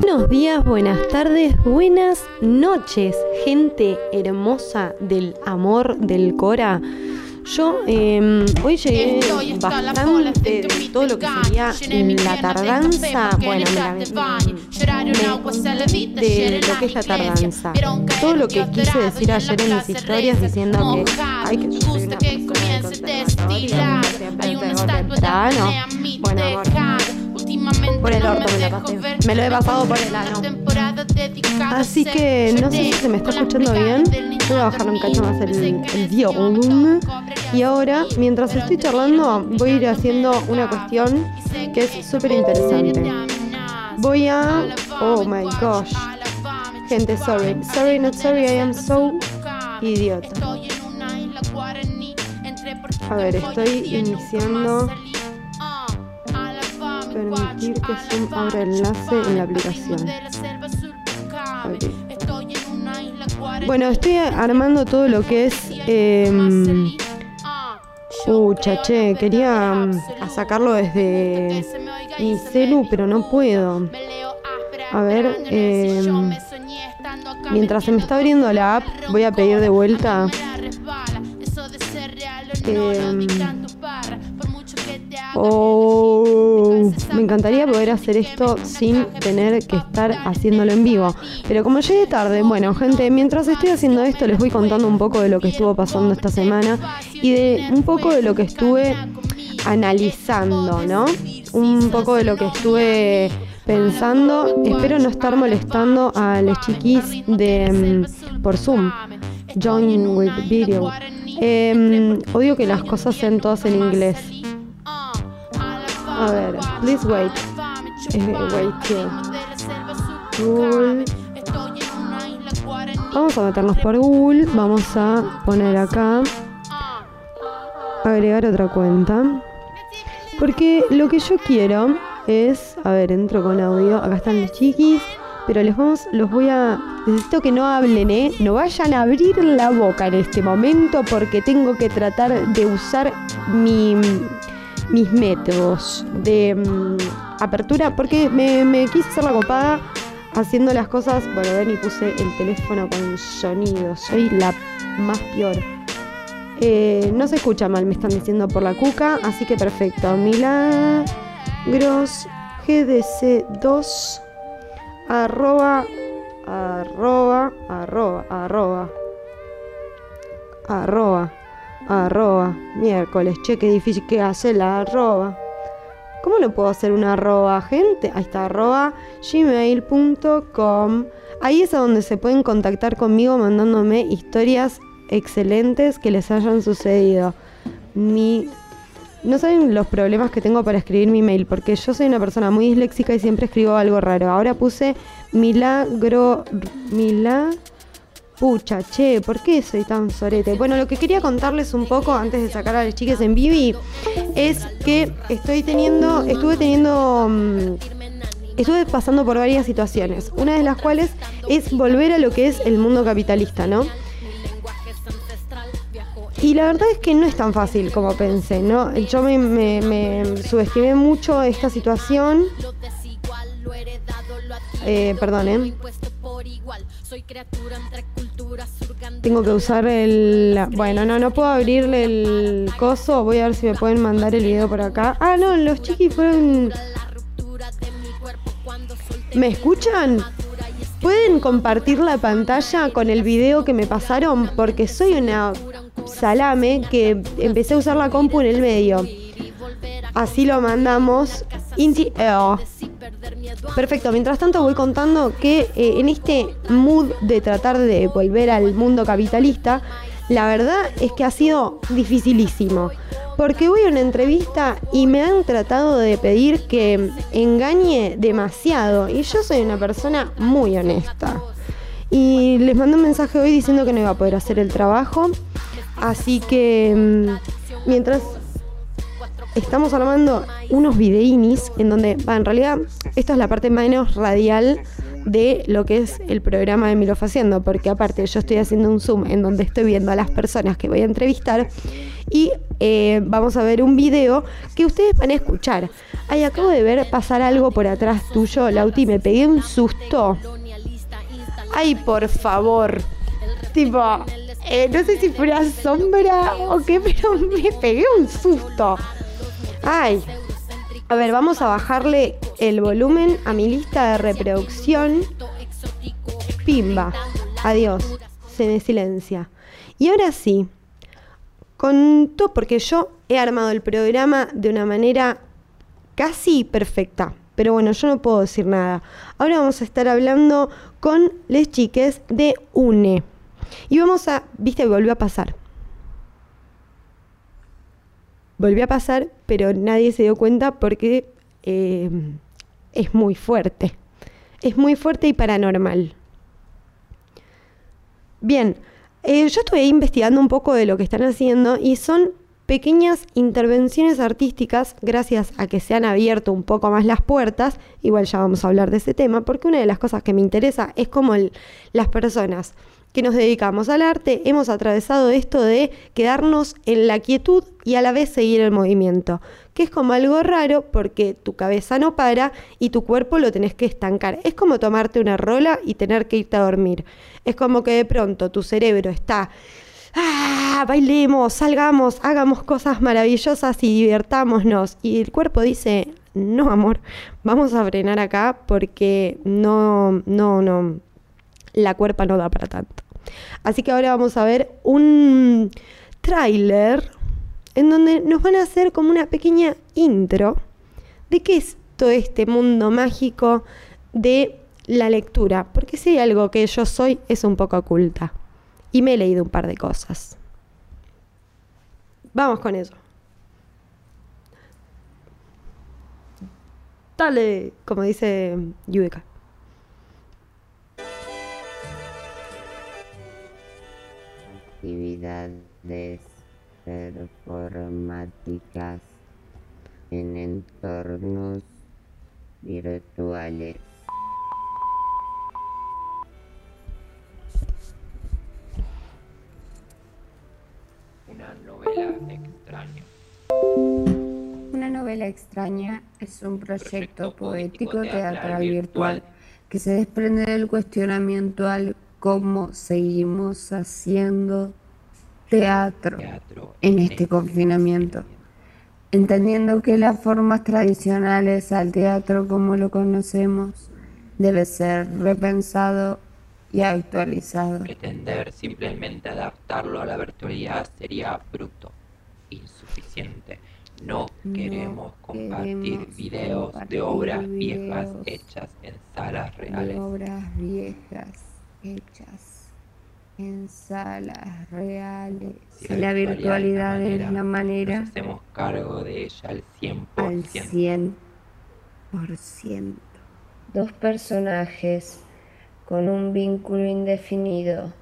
Buenos días, buenas tardes, buenas noches, gente hermosa del amor del Cora. Yo eh, hoy llegué bastante de todo lo que sería la tardanza. Bueno, mira, me, de lo que es la tardanza. Todo lo que quise decir ayer en mis historias diciendo que ay que yo soy una persona conservadora, siempre llego temprano. Bueno, amor, por el orto me lo pasé. Me lo he pasado por el ano. Así que no sé si se me está escuchando bien. Voy a bajar un cacho más el, el volumen. Y ahora, mientras estoy charlando, voy a ir haciendo una cuestión que es súper interesante. Voy a. Oh my gosh. Gente, sorry. Sorry, not sorry, I am so idiota. A ver, estoy iniciando. Permitir que Zoom abra enlace en la aplicación. Ok. Bueno, estoy armando todo lo que es. Eh, Pucha, che, quería mm, sacarlo desde mi celu, pero no puedo. A ver, eh, mientras se me está abriendo la app, voy a pedir de vuelta. Eh, oh, me encantaría poder hacer esto sin tener que estar haciéndolo en vivo. Pero como llegué tarde, bueno, gente, mientras estoy haciendo esto les voy contando un poco de lo que estuvo pasando esta semana y de un poco de lo que estuve analizando, ¿no? Un poco de lo que estuve pensando. Espero no estar molestando a los chiquis de mm, por Zoom. Join with video. Em, odio que las cosas sean todas en inglés. A ver, please wait. Eh, wait. Vamos a meternos por Google. Vamos a poner acá. Agregar otra cuenta. Porque lo que yo quiero es. A ver, entro con audio. Acá están los chiquis. Pero les vamos, los voy a. Necesito que no hablen, ¿eh? No vayan a abrir la boca en este momento porque tengo que tratar de usar mi, mis métodos de mm, apertura. Porque me, me quise hacer la copada haciendo las cosas. Bueno, ven y puse el teléfono con sonido. Soy la más peor. Eh, no se escucha mal, me están diciendo por la cuca. Así que perfecto. Milagros GDC2 arroba arroba arroba arroba arroba arroba miércoles che qué difícil que hace la arroba ¿Cómo lo puedo hacer una arroba, gente? Ahí está, arroba gmail.com. Ahí es a donde se pueden contactar conmigo mandándome historias excelentes que les hayan sucedido. Mi no saben los problemas que tengo para escribir mi mail, porque yo soy una persona muy disléxica y siempre escribo algo raro. Ahora puse milagro. Milagro. Pucha, che, ¿por qué soy tan sorete? Bueno, lo que quería contarles un poco antes de sacar a las chicas en Vivi es que estoy teniendo, estuve teniendo, mm, estuve pasando por varias situaciones. Una de las cuales es volver a lo que es el mundo capitalista, ¿no? Y la verdad es que no es tan fácil como pensé, ¿no? Yo me, me- me subestimé mucho esta situación. Eh, perdón, ¿eh? Tengo que usar el... Bueno, no, no puedo abrirle el coso. Voy a ver si me pueden mandar el video por acá. Ah, no, los chiquis fueron... ¿Me escuchan? ¿Pueden compartir la pantalla con el video que me pasaron? Porque soy una salame que empecé a usar la compu en el medio. Así lo mandamos. Inti- oh. Perfecto, mientras tanto voy contando que eh, en este mood de tratar de volver al mundo capitalista, la verdad es que ha sido dificilísimo. Porque voy a una entrevista y me han tratado de pedir que engañe demasiado. Y yo soy una persona muy honesta. Y les mandé un mensaje hoy diciendo que no iba a poder hacer el trabajo. Así que mm, mientras estamos armando unos videínis en donde, va, en realidad, esta es la parte menos radial de lo que es el programa de Milo Haciendo, porque aparte yo estoy haciendo un zoom en donde estoy viendo a las personas que voy a entrevistar y eh, vamos a ver un video que ustedes van a escuchar. Ay, acabo de ver pasar algo por atrás tuyo, Lauti, me pegué un susto. Ay, por favor. Tipo, eh, no sé si fue una sombra o qué, pero me pegué un susto. Ay. A ver, vamos a bajarle el volumen a mi lista de reproducción. Pimba. Adiós. Se me silencia. Y ahora sí, con todo, porque yo he armado el programa de una manera casi perfecta. Pero bueno, yo no puedo decir nada. Ahora vamos a estar hablando con les chiques de UNE. Y vamos a, viste, volvió a pasar. Volvió a pasar, pero nadie se dio cuenta porque eh, es muy fuerte. Es muy fuerte y paranormal. Bien, eh, yo estuve investigando un poco de lo que están haciendo y son pequeñas intervenciones artísticas gracias a que se han abierto un poco más las puertas. Igual ya vamos a hablar de ese tema, porque una de las cosas que me interesa es cómo las personas que nos dedicamos al arte hemos atravesado esto de quedarnos en la quietud y a la vez seguir el movimiento, que es como algo raro porque tu cabeza no para y tu cuerpo lo tenés que estancar. Es como tomarte una rola y tener que irte a dormir. Es como que de pronto tu cerebro está ¡Ah! Bailemos, salgamos, hagamos cosas maravillosas y divirtámonos. Y el cuerpo dice, no, amor, vamos a frenar acá porque no, no, no, la cuerpa no da para tanto. Así que ahora vamos a ver un tráiler en donde nos van a hacer como una pequeña intro de qué es todo este mundo mágico de la lectura, porque si hay algo que yo soy es un poco oculta y me he leído un par de cosas. Vamos con eso. Dale, como dice Yudeka. Actividades performáticas en entornos virtuales. Una novela extraña. Una novela extraña es un proyecto poético teatral virtual que se desprende del cuestionamiento al cómo seguimos haciendo teatro en este confinamiento, entendiendo que las formas tradicionales al teatro como lo conocemos debe ser repensado y actualizado. Pretender simplemente adaptarlo a la virtualidad sería bruto, insuficiente. No, No queremos compartir queremos videos de compartir obras viejas videos hechas en salas de reales. obras viejas hechas en salas reales. Si la virtualidad es la Nos manera hacemos cargo de ella al 100%. al 100%. Dos personajes con un vínculo indefinido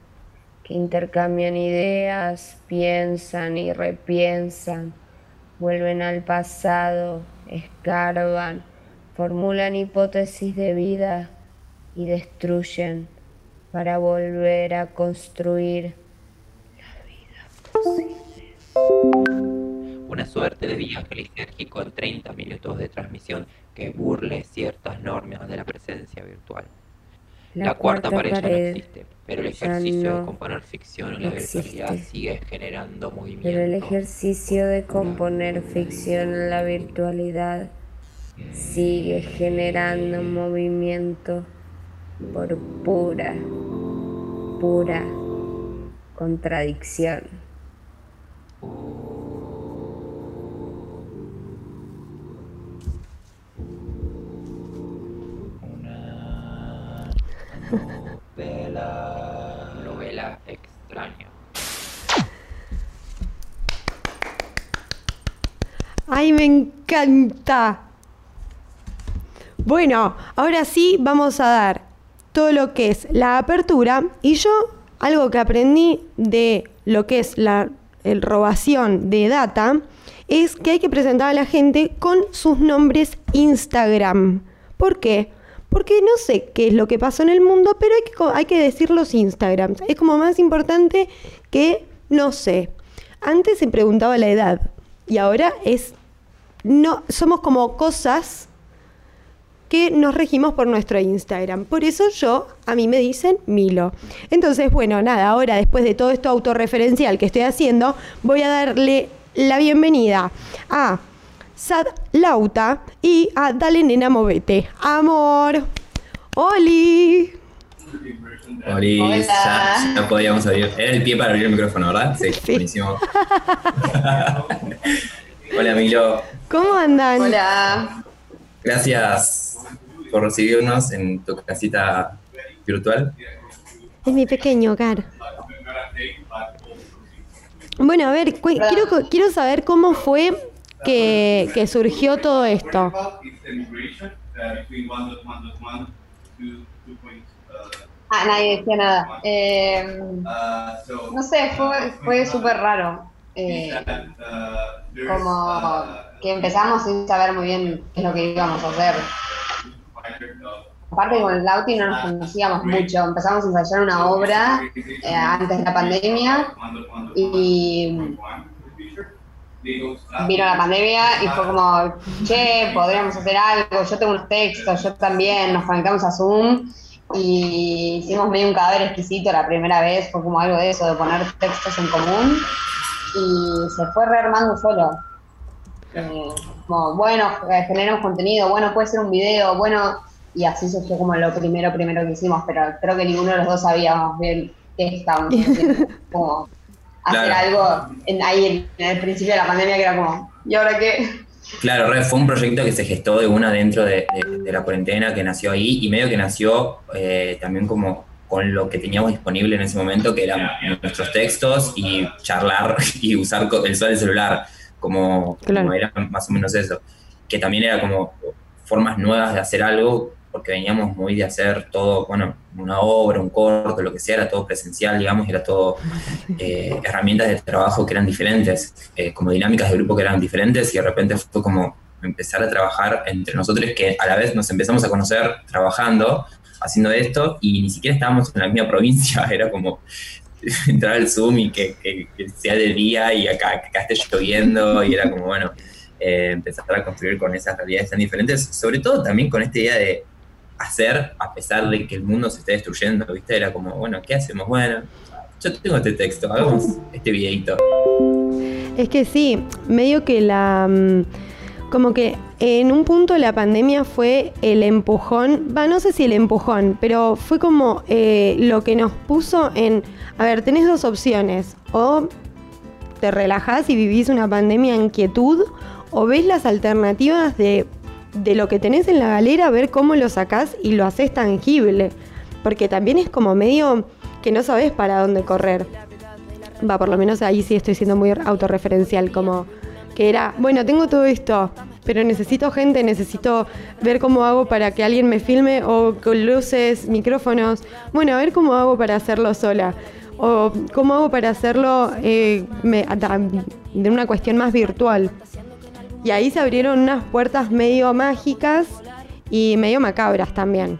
que intercambian ideas, piensan y repiensan, vuelven al pasado, escarban, formulan hipótesis de vida y destruyen para volver a construir Una suerte de viaje lisérgico en 30 minutos de transmisión que burle ciertas normas de la presencia virtual. La, cuarta, pared, ya no existe, pero el ejercicio no de componer ficción en la virtualidad existe. sigue generando movimiento. Pero el ejercicio de componer ficción en la virtualidad sigue generando movimiento por pura, pura contradicción. Una novela, novela extraña. ¡Ay, me encanta! Bueno, ahora sí vamos a dar todo lo que es la apertura y yo algo que aprendí de lo que es la el robación de data es que hay que presentar a la gente con sus nombres Instagram. ¿Por qué? porque no sé qué es lo que pasó en el mundo, pero hay que, hay que decir los Instagrams. Es como más importante que, no sé, antes se preguntaba la edad y ahora es, no, somos como cosas que nos regimos por nuestro Instagram. Por eso yo, a mí me dicen Milo. Entonces, bueno, nada, ahora después de todo esto autorreferencial que estoy haciendo, voy a darle la bienvenida a Sad Lauta y a Dale Nena Movete. Amor. Oli. Oli, ya, ya podíamos abrir. Era el pie para abrir el micrófono, ¿verdad? Sí, Sí. buenísimo. Hola, Milo. ¿Cómo andan? Hola. Gracias por recibirnos en tu casita virtual. Es mi pequeño hogar. Bueno, a ver, quiero, quiero saber cómo fue que, que surgió todo esto. Ah, nadie decía nada. Eh, no sé, fue, fue súper raro. Eh, como que empezamos sin saber muy bien qué es lo que íbamos a hacer. Aparte con el Lauti no nos conocíamos mucho. Empezamos a ensayar una obra eh, antes de la pandemia y vino la pandemia y fue como, che, podríamos hacer algo, yo tengo unos textos, yo también, nos conectamos a Zoom y hicimos medio un cadáver exquisito la primera vez, fue como algo de eso, de poner textos en común y se fue rearmando solo. Eh, como, bueno, eh, generamos contenido, bueno, puede ser un video, bueno, y así surgió como lo primero, primero que hicimos, pero creo que ninguno de los dos sabíamos bien qué estábamos haciendo, como hacer Claro. algo en, ahí en, el principio de la pandemia que era como, ¿y ahora qué? Claro, Red fue un proyecto que se gestó de una dentro de, de- de la cuarentena, que nació ahí y medio que nació eh, también como con lo que teníamos disponible en ese momento, que eran nuestros textos y charlar y usar el sol del celular, como, Claro. como era más o menos eso. Que también era como formas nuevas de hacer algo, porque veníamos muy de hacer todo, bueno, una obra, un corto, lo que sea, era todo presencial, digamos, era todo eh, herramientas de trabajo que eran diferentes, eh, como dinámicas de grupo que eran diferentes, y de repente fue como empezar a trabajar entre nosotros, que a la vez nos empezamos a conocer trabajando, haciendo esto, y ni siquiera estábamos en la misma provincia, era como entrar al Zoom y que, sea de día y acá, que acá esté lloviendo, y era como, bueno, eh, empezar a construir con esas realidades tan diferentes, sobre todo también con esta idea de hacer a pesar de que el mundo se esté destruyendo, ¿viste? Era como, bueno, ¿qué hacemos? Bueno, yo tengo este texto, hagamos este videito. Es que sí, medio que la... mm, Como que en un punto la pandemia fue el empujón, va, no sé si el empujón, pero fue como eh, lo que nos puso en, a ver, tenés dos opciones, o te relajás y vivís una pandemia en quietud, o ves las alternativas de, de lo que tenés en la galera, ver cómo lo sacás y lo haces tangible, porque también es como medio que no sabés para dónde correr. Va, por lo menos ahí sí estoy siendo muy autorreferencial, como que era, bueno, tengo todo esto, pero necesito gente, necesito ver cómo hago para que alguien me filme o con luces, micrófonos. Bueno, a ver cómo hago para hacerlo sola. O cómo hago para hacerlo eh, me- de una cuestión más virtual. Y ahí se abrieron unas puertas medio mágicas y medio macabras también.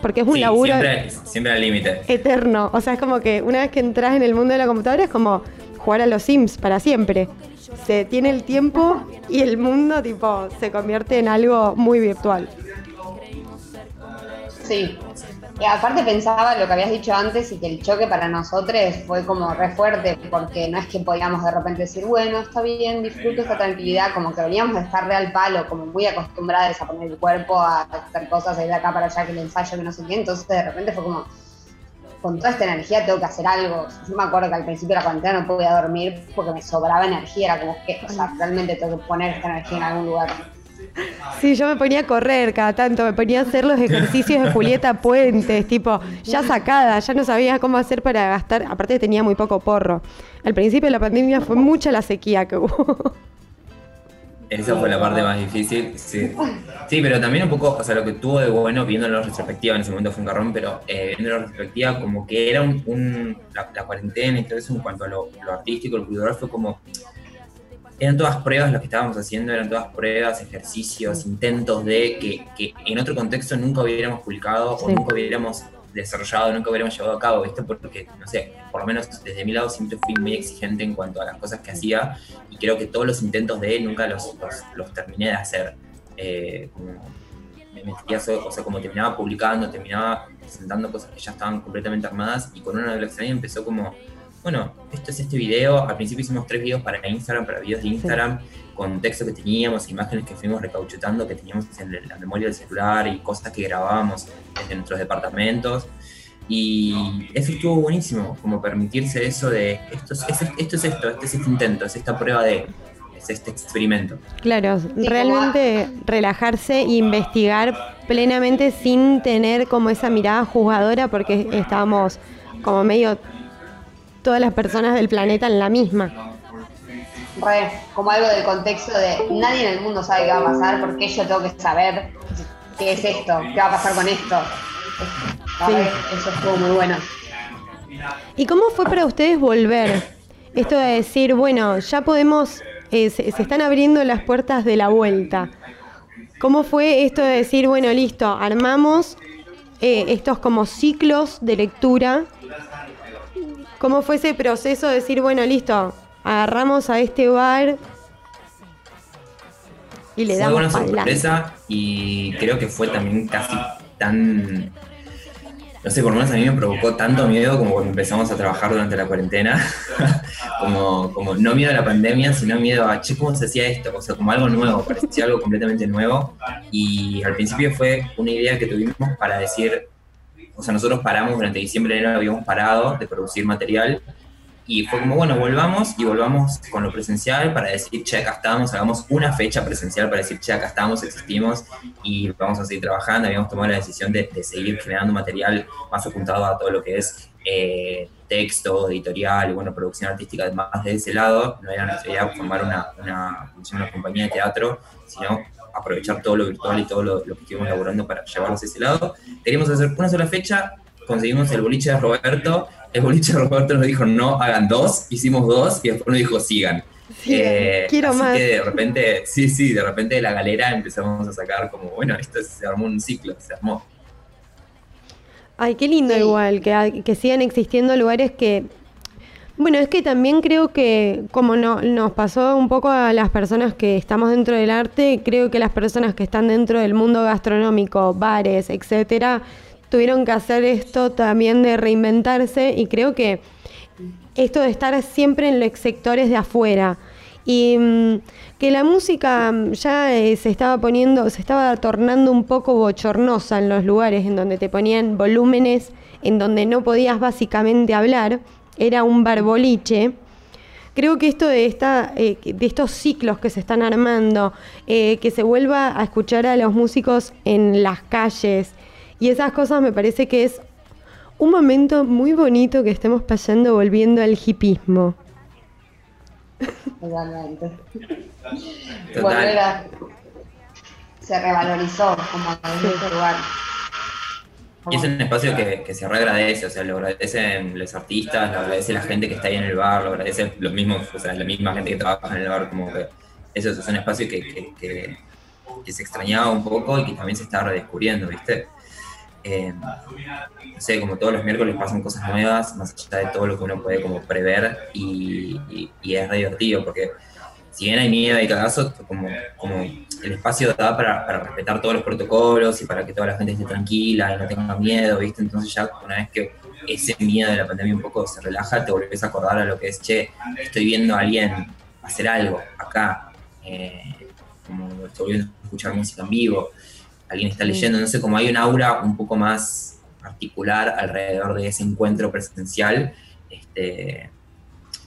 Porque es un Sí, laburo siempre, siempre al límite. eterno. O sea, es como que una vez que entras en el mundo de la computadora es como jugar a los Sims para siempre. Se tiene el tiempo y el mundo tipo se convierte en algo muy virtual. Sí. Y aparte pensaba lo que habías dicho antes y que el choque para nosotros fue como re fuerte, porque no es que podíamos de repente decir, bueno, está bien, disfruto esta tranquilidad, como que veníamos de estar real palo, como muy acostumbradas a poner el cuerpo, a hacer cosas, a ir de acá para allá, que el ensayo, que no sé qué, entonces de repente fue como, con toda esta energía tengo que hacer algo. Yo me acuerdo que al principio de la cuarentena no podía dormir porque me sobraba energía, era como que, o sea, realmente tengo que poner esta energía en algún lugar. Sí, yo me ponía a correr cada tanto, me ponía a hacer los ejercicios de Julieta Puentes, tipo, ya sacada, ya no sabía cómo hacer para gastar, aparte tenía muy poco porro. Al principio de la pandemia fue mucha la sequía que hubo. Esa fue la parte más difícil, sí. Sí, pero también un poco, o sea, lo que tuvo de bueno, viéndolo en retrospectiva, en ese momento fue un carrón, pero eh, viéndolo en retrospectiva, como que era un, un- la, la cuarentena y todo eso en cuanto a lo, lo artístico, lo cultural, fue como eran todas pruebas lo que estábamos haciendo, eran todas pruebas, ejercicios, intentos de que, que en otro contexto nunca hubiéramos publicado o nunca hubiéramos desarrollado, nunca hubiéramos llevado a cabo, ¿viste? Porque, no sé, por lo menos desde mi lado siempre fui muy exigente en cuanto a las cosas que hacía y creo que todos los intentos de él nunca los, los, terminé de hacer. Eh, como me metía, o sea, como terminaba publicando, terminaba presentando cosas que ya estaban completamente armadas y con una de las empezó como bueno, esto es este video. Al principio hicimos tres videos para Instagram, para videos de Instagram, con texto que teníamos, imágenes que fuimos recauchutando, que teníamos en la memoria del celular y cosas que grabábamos desde nuestros departamentos. Y eso estuvo buenísimo, como permitirse eso de esto es, esto, es esto, este es este intento, es esta prueba de, es este experimento. Claro, realmente relajarse e investigar plenamente sin tener como esa mirada jugadora porque estábamos como medio todas las personas del planeta en la misma. Como algo del contexto de nadie en el mundo sabe qué va a pasar, porque yo tengo que saber qué es esto, qué va a pasar con esto. Eso estuvo muy bueno. ¿Y cómo fue para ustedes volver? Esto de decir, bueno, ya podemos, eh, se, están abriendo las puertas de la vuelta. ¿Cómo fue esto de decir, bueno, listo, armamos eh, estos como ciclos de lectura ¿Cómo fue ese proceso de decir, bueno, listo, agarramos a este bar y le damos una sorpresa y creo que fue también casi tan no sé, por lo menos a mí me provocó tanto miedo como cuando empezamos a trabajar durante la cuarentena, como, como no miedo a la pandemia, sino miedo a, che, ¿cómo se hacía esto? O sea, como algo nuevo, parecía algo completamente nuevo. Y al principio fue una idea que tuvimos para decir, o sea, nosotros paramos durante diciembre, enero habíamos parado de producir material y fue como, bueno, volvamos y volvamos con lo presencial para decir, che, acá estamos, hagamos una fecha presencial para decir, che, acá estamos, existimos y vamos a seguir trabajando. Habíamos tomado la decisión de, seguir generando material más apuntado a todo lo que es eh, texto, editorial y, bueno, producción artística, además de ese lado. No era nuestra idea formar una, una, una compañía de teatro, sino aprovechar todo lo virtual y todo lo, que estuvimos elaborando para llevarlos a ese lado. Queríamos hacer una sola fecha, conseguimos el boliche de Roberto, el boliche de Roberto nos dijo no hagan dos, hicimos dos y después nos dijo sigan. Eh, quiero así más. que de repente, sí, sí, de repente de la galera empezamos a sacar como, bueno, esto se armó un ciclo, se armó. Ay, qué lindo igual, que, que sigan existiendo lugares que bueno, es que también creo que, como no, nos pasó un poco a las personas que estamos dentro del arte, creo que las personas que están dentro del mundo gastronómico, bares, etcétera, tuvieron que hacer esto también de reinventarse y creo que esto de estar siempre en los sectores de afuera y mm, que la música mm, ya eh, se estaba poniendo, se estaba tornando un poco bochornosa en los lugares en donde te ponían volúmenes en donde no podías básicamente hablar era un barboliche. Creo que esto de, esta, eh, de estos ciclos que se están armando, eh, que se vuelva a escuchar a los músicos en las calles y esas cosas me parece que es un momento muy bonito que estemos pasando volviendo al hipismo. Totalmente. se revalorizó como en este lugar. Y es un espacio que, que se reagradece, o sea, lo agradecen los artistas, lo agradece la gente que está ahí en el bar, lo agradece los mismos, o sea, la misma gente que trabaja en el bar, como que eso es un espacio que, que, que se extrañaba un poco y que también se está redescubriendo, ¿viste? Eh, no sé, como todos los miércoles pasan cosas nuevas, más allá de todo lo que uno puede como prever y, es re divertido porque si bien hay miedo y cagazo, como, como el espacio da para, para, respetar todos los protocolos y para que toda la gente esté tranquila y no tenga miedo, ¿viste? Entonces ya una vez que ese miedo de la pandemia un poco se relaja, te volvés a acordar a lo que es, che, estoy viendo a alguien hacer algo acá, eh, como estoy viendo escuchar música en vivo, alguien está leyendo, no sé, como hay un aura un poco más particular alrededor de ese encuentro presencial, este,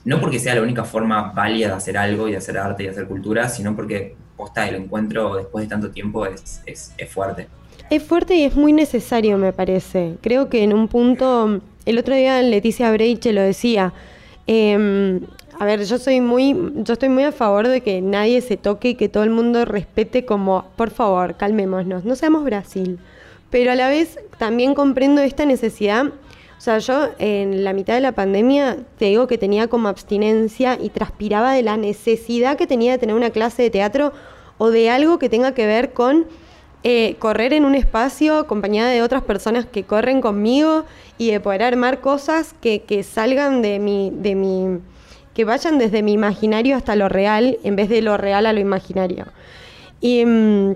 no porque sea la única forma válida de hacer algo y de hacer arte y hacer cultura, sino porque posta el encuentro después de tanto tiempo es, es, fuerte. Es fuerte y es muy necesario, me parece. Creo que en un punto, el otro día Leticia Breiche lo decía, em, a ver, yo soy muy, yo estoy muy a favor de que nadie se toque y que todo el mundo respete como, por favor, calmémonos, no seamos Brasil. Pero a la vez también comprendo esta necesidad O sea, yo en la mitad de la pandemia te digo que tenía como abstinencia y transpiraba de la necesidad que tenía de tener una clase de teatro o de algo que tenga que ver con eh, correr en un espacio acompañada de otras personas que corren conmigo y de poder armar cosas que, que salgan de mi, de mi, que vayan desde mi imaginario hasta lo real en vez de lo real a lo imaginario. Y mm,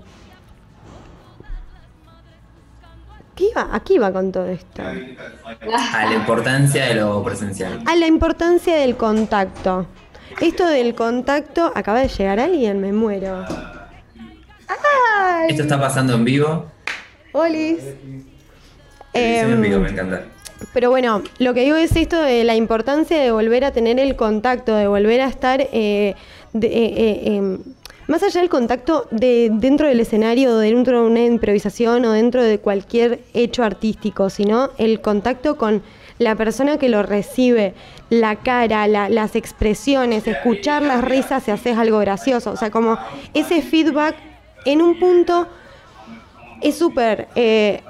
¿Qué iba? Aquí iba con todo esto. A la importancia de lo presencial. A la importancia del contacto. Esto del contacto, acaba de llegar alguien, me muero. ¡Ay! Esto está pasando en vivo. Olis. en vivo, me encanta. Pero bueno, lo que digo es esto de la importancia de volver a tener el contacto, de volver a estar eh, de, eh, eh, em, más allá del contacto de, dentro del escenario, dentro de una improvisación o dentro de cualquier hecho artístico, sino el contacto con la persona que lo recibe, la cara, las expresiones, escuchar las risas si haces algo gracioso. O sea, como ese feedback en un punto es súper eh,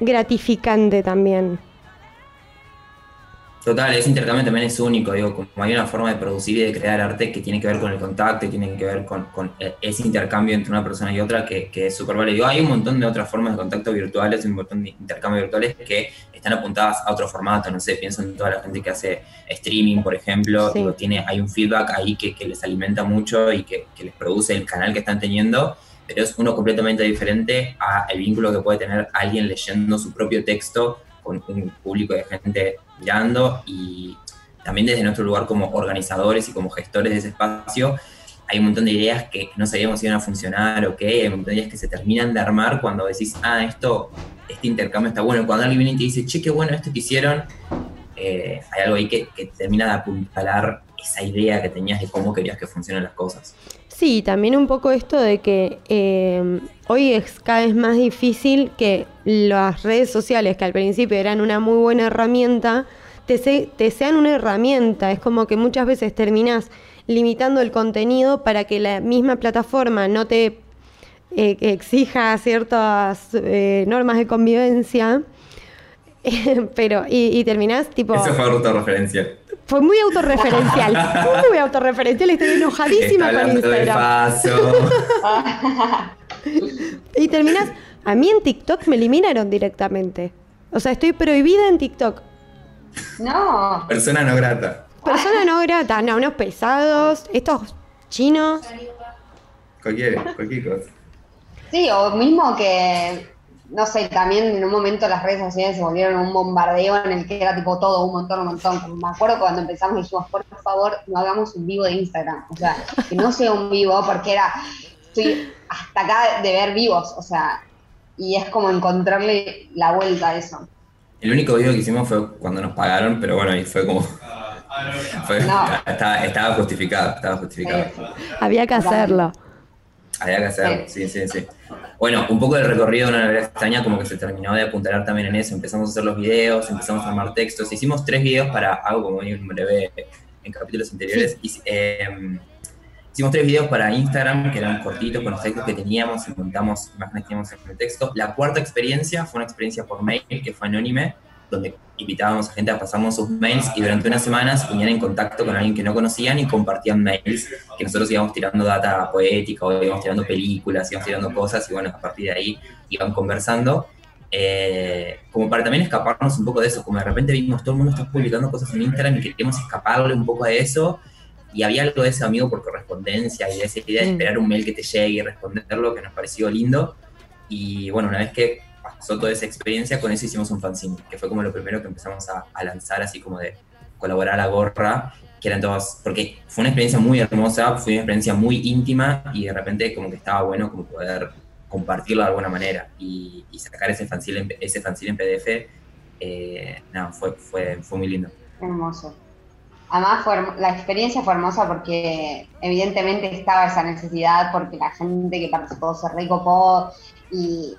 gratificante también. Total, ese intercambio también es único, digo, como hay una forma de producir y de crear arte que tiene que ver con el contacto tiene que ver con, eh, ese intercambio entre una persona y otra que, es súper válido. Hay un montón de otras formas de contacto virtuales, un montón de intercambios virtuales que están apuntadas a otro formato, no sé, pienso en toda la gente que hace streaming, por ejemplo, tiene, hay un feedback ahí que, les alimenta mucho y que, les produce el canal que están teniendo, pero es uno completamente diferente al vínculo que puede tener alguien leyendo su propio texto con un público de gente mirando y también desde nuestro lugar como organizadores y como gestores de ese espacio, hay un montón de ideas que no sabíamos si iban a funcionar o qué, hay un montón de ideas que se terminan de armar cuando decís, ah, esto, este intercambio está bueno. Cuando alguien viene y te dice, che, qué bueno esto que hicieron, eh, hay algo ahí que, que termina de apuntalar esa idea que tenías de cómo querías que funcionen las cosas. Sí, también un poco esto de que eh, hoy es cada vez más difícil que las redes sociales, que al principio eran una muy buena herramienta, te, te sean una herramienta. Es como que muchas veces terminas limitando el contenido para que la misma plataforma no te eh, exija ciertas eh, normas de convivencia. pero, y, y terminás tipo. Eso fue autorreferencia. Fue muy autorreferencial. muy autorreferencial. Estoy enojadísima con Instagram. y terminas. A mí en TikTok me eliminaron directamente. O sea, estoy prohibida en TikTok. No. Persona no grata. Persona no grata. No, unos pesados. Estos chinos. Cualquier, cualquier cosa. Sí, o mismo que no sé, también en un momento las redes sociales se volvieron un bombardeo en el que era tipo todo, un montón, un montón. Me acuerdo cuando empezamos y dijimos, por favor, no hagamos un vivo de Instagram. O sea, que no sea un vivo, porque era, estoy hasta acá de ver vivos, o sea, y es como encontrarle la vuelta a eso. El único vivo que hicimos fue cuando nos pagaron, pero bueno, y fue como... estaba, justificado, estaba justificado. Había que hacerlo. Había que hacerlo, sí, sí, sí. Bueno, un poco del recorrido de una novela extraña como que se terminó de apuntalar también en eso. Empezamos a hacer los videos, empezamos a armar textos. Hicimos tres videos para algo como un breve en capítulos anteriores. Em, hicimos tres videos para Instagram que eran cortitos con los textos que teníamos y montamos imágenes que teníamos en el texto. La cuarta experiencia fue una experiencia por mail que fue anónime donde invitábamos a gente a pasarnos sus mails y durante unas semanas ponían en contacto con alguien que no conocían y compartían mails, que nosotros íbamos tirando data poética o íbamos tirando películas, íbamos tirando cosas y bueno, a partir de ahí iban conversando. Eh, como para también escaparnos un poco de eso, como de repente vimos todo el mundo está publicando cosas en Instagram y queríamos escaparle un poco de eso y había algo de ese amigo por correspondencia y de esa idea de esperar un mail que te llegue y responderlo que nos pareció lindo y bueno, una vez que pasó toda esa experiencia, con eso hicimos un fanzine, que fue como lo primero que empezamos a, lanzar, así como de colaborar a la gorra, que eran todos, porque fue una experiencia muy hermosa, fue una experiencia muy íntima y de repente como que estaba bueno como poder compartirlo de alguna manera y, sacar ese fanzine, ese fanzine en PDF, eh, fue, fue, fue muy lindo. Hermoso. Además, fue, la experiencia fue hermosa porque evidentemente estaba esa necesidad, porque la gente que participó se recopó y,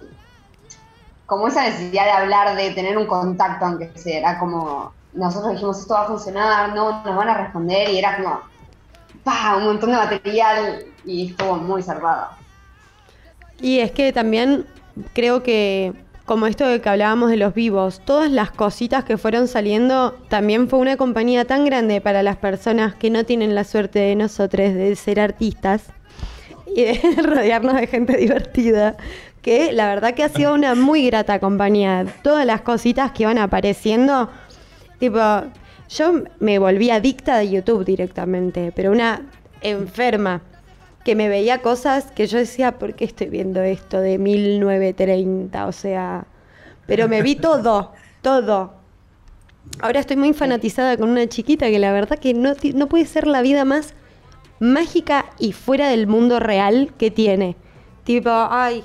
como esa necesidad de hablar, de tener un contacto, aunque sea, era como, nosotros dijimos, esto va a funcionar, no, nos van a responder, y era como, un montón de material, y estuvo muy salvado. Y es que también creo que como esto de que hablábamos de los vivos, todas las cositas que fueron saliendo, también fue una compañía tan grande para las personas que no tienen la suerte de nosotros de ser artistas y de rodearnos de gente divertida, que la verdad que ha sido una muy grata compañía. Todas las cositas que van apareciendo, tipo, yo me volví adicta de YouTube directamente, pero una enferma que me veía cosas que yo decía, ¿por qué estoy viendo esto de 1930? O sea, pero me vi todo, todo. Ahora estoy muy fanatizada con una chiquita que la verdad que no, no puede ser la vida más mágica y fuera del mundo real que tiene. Tipo, ay,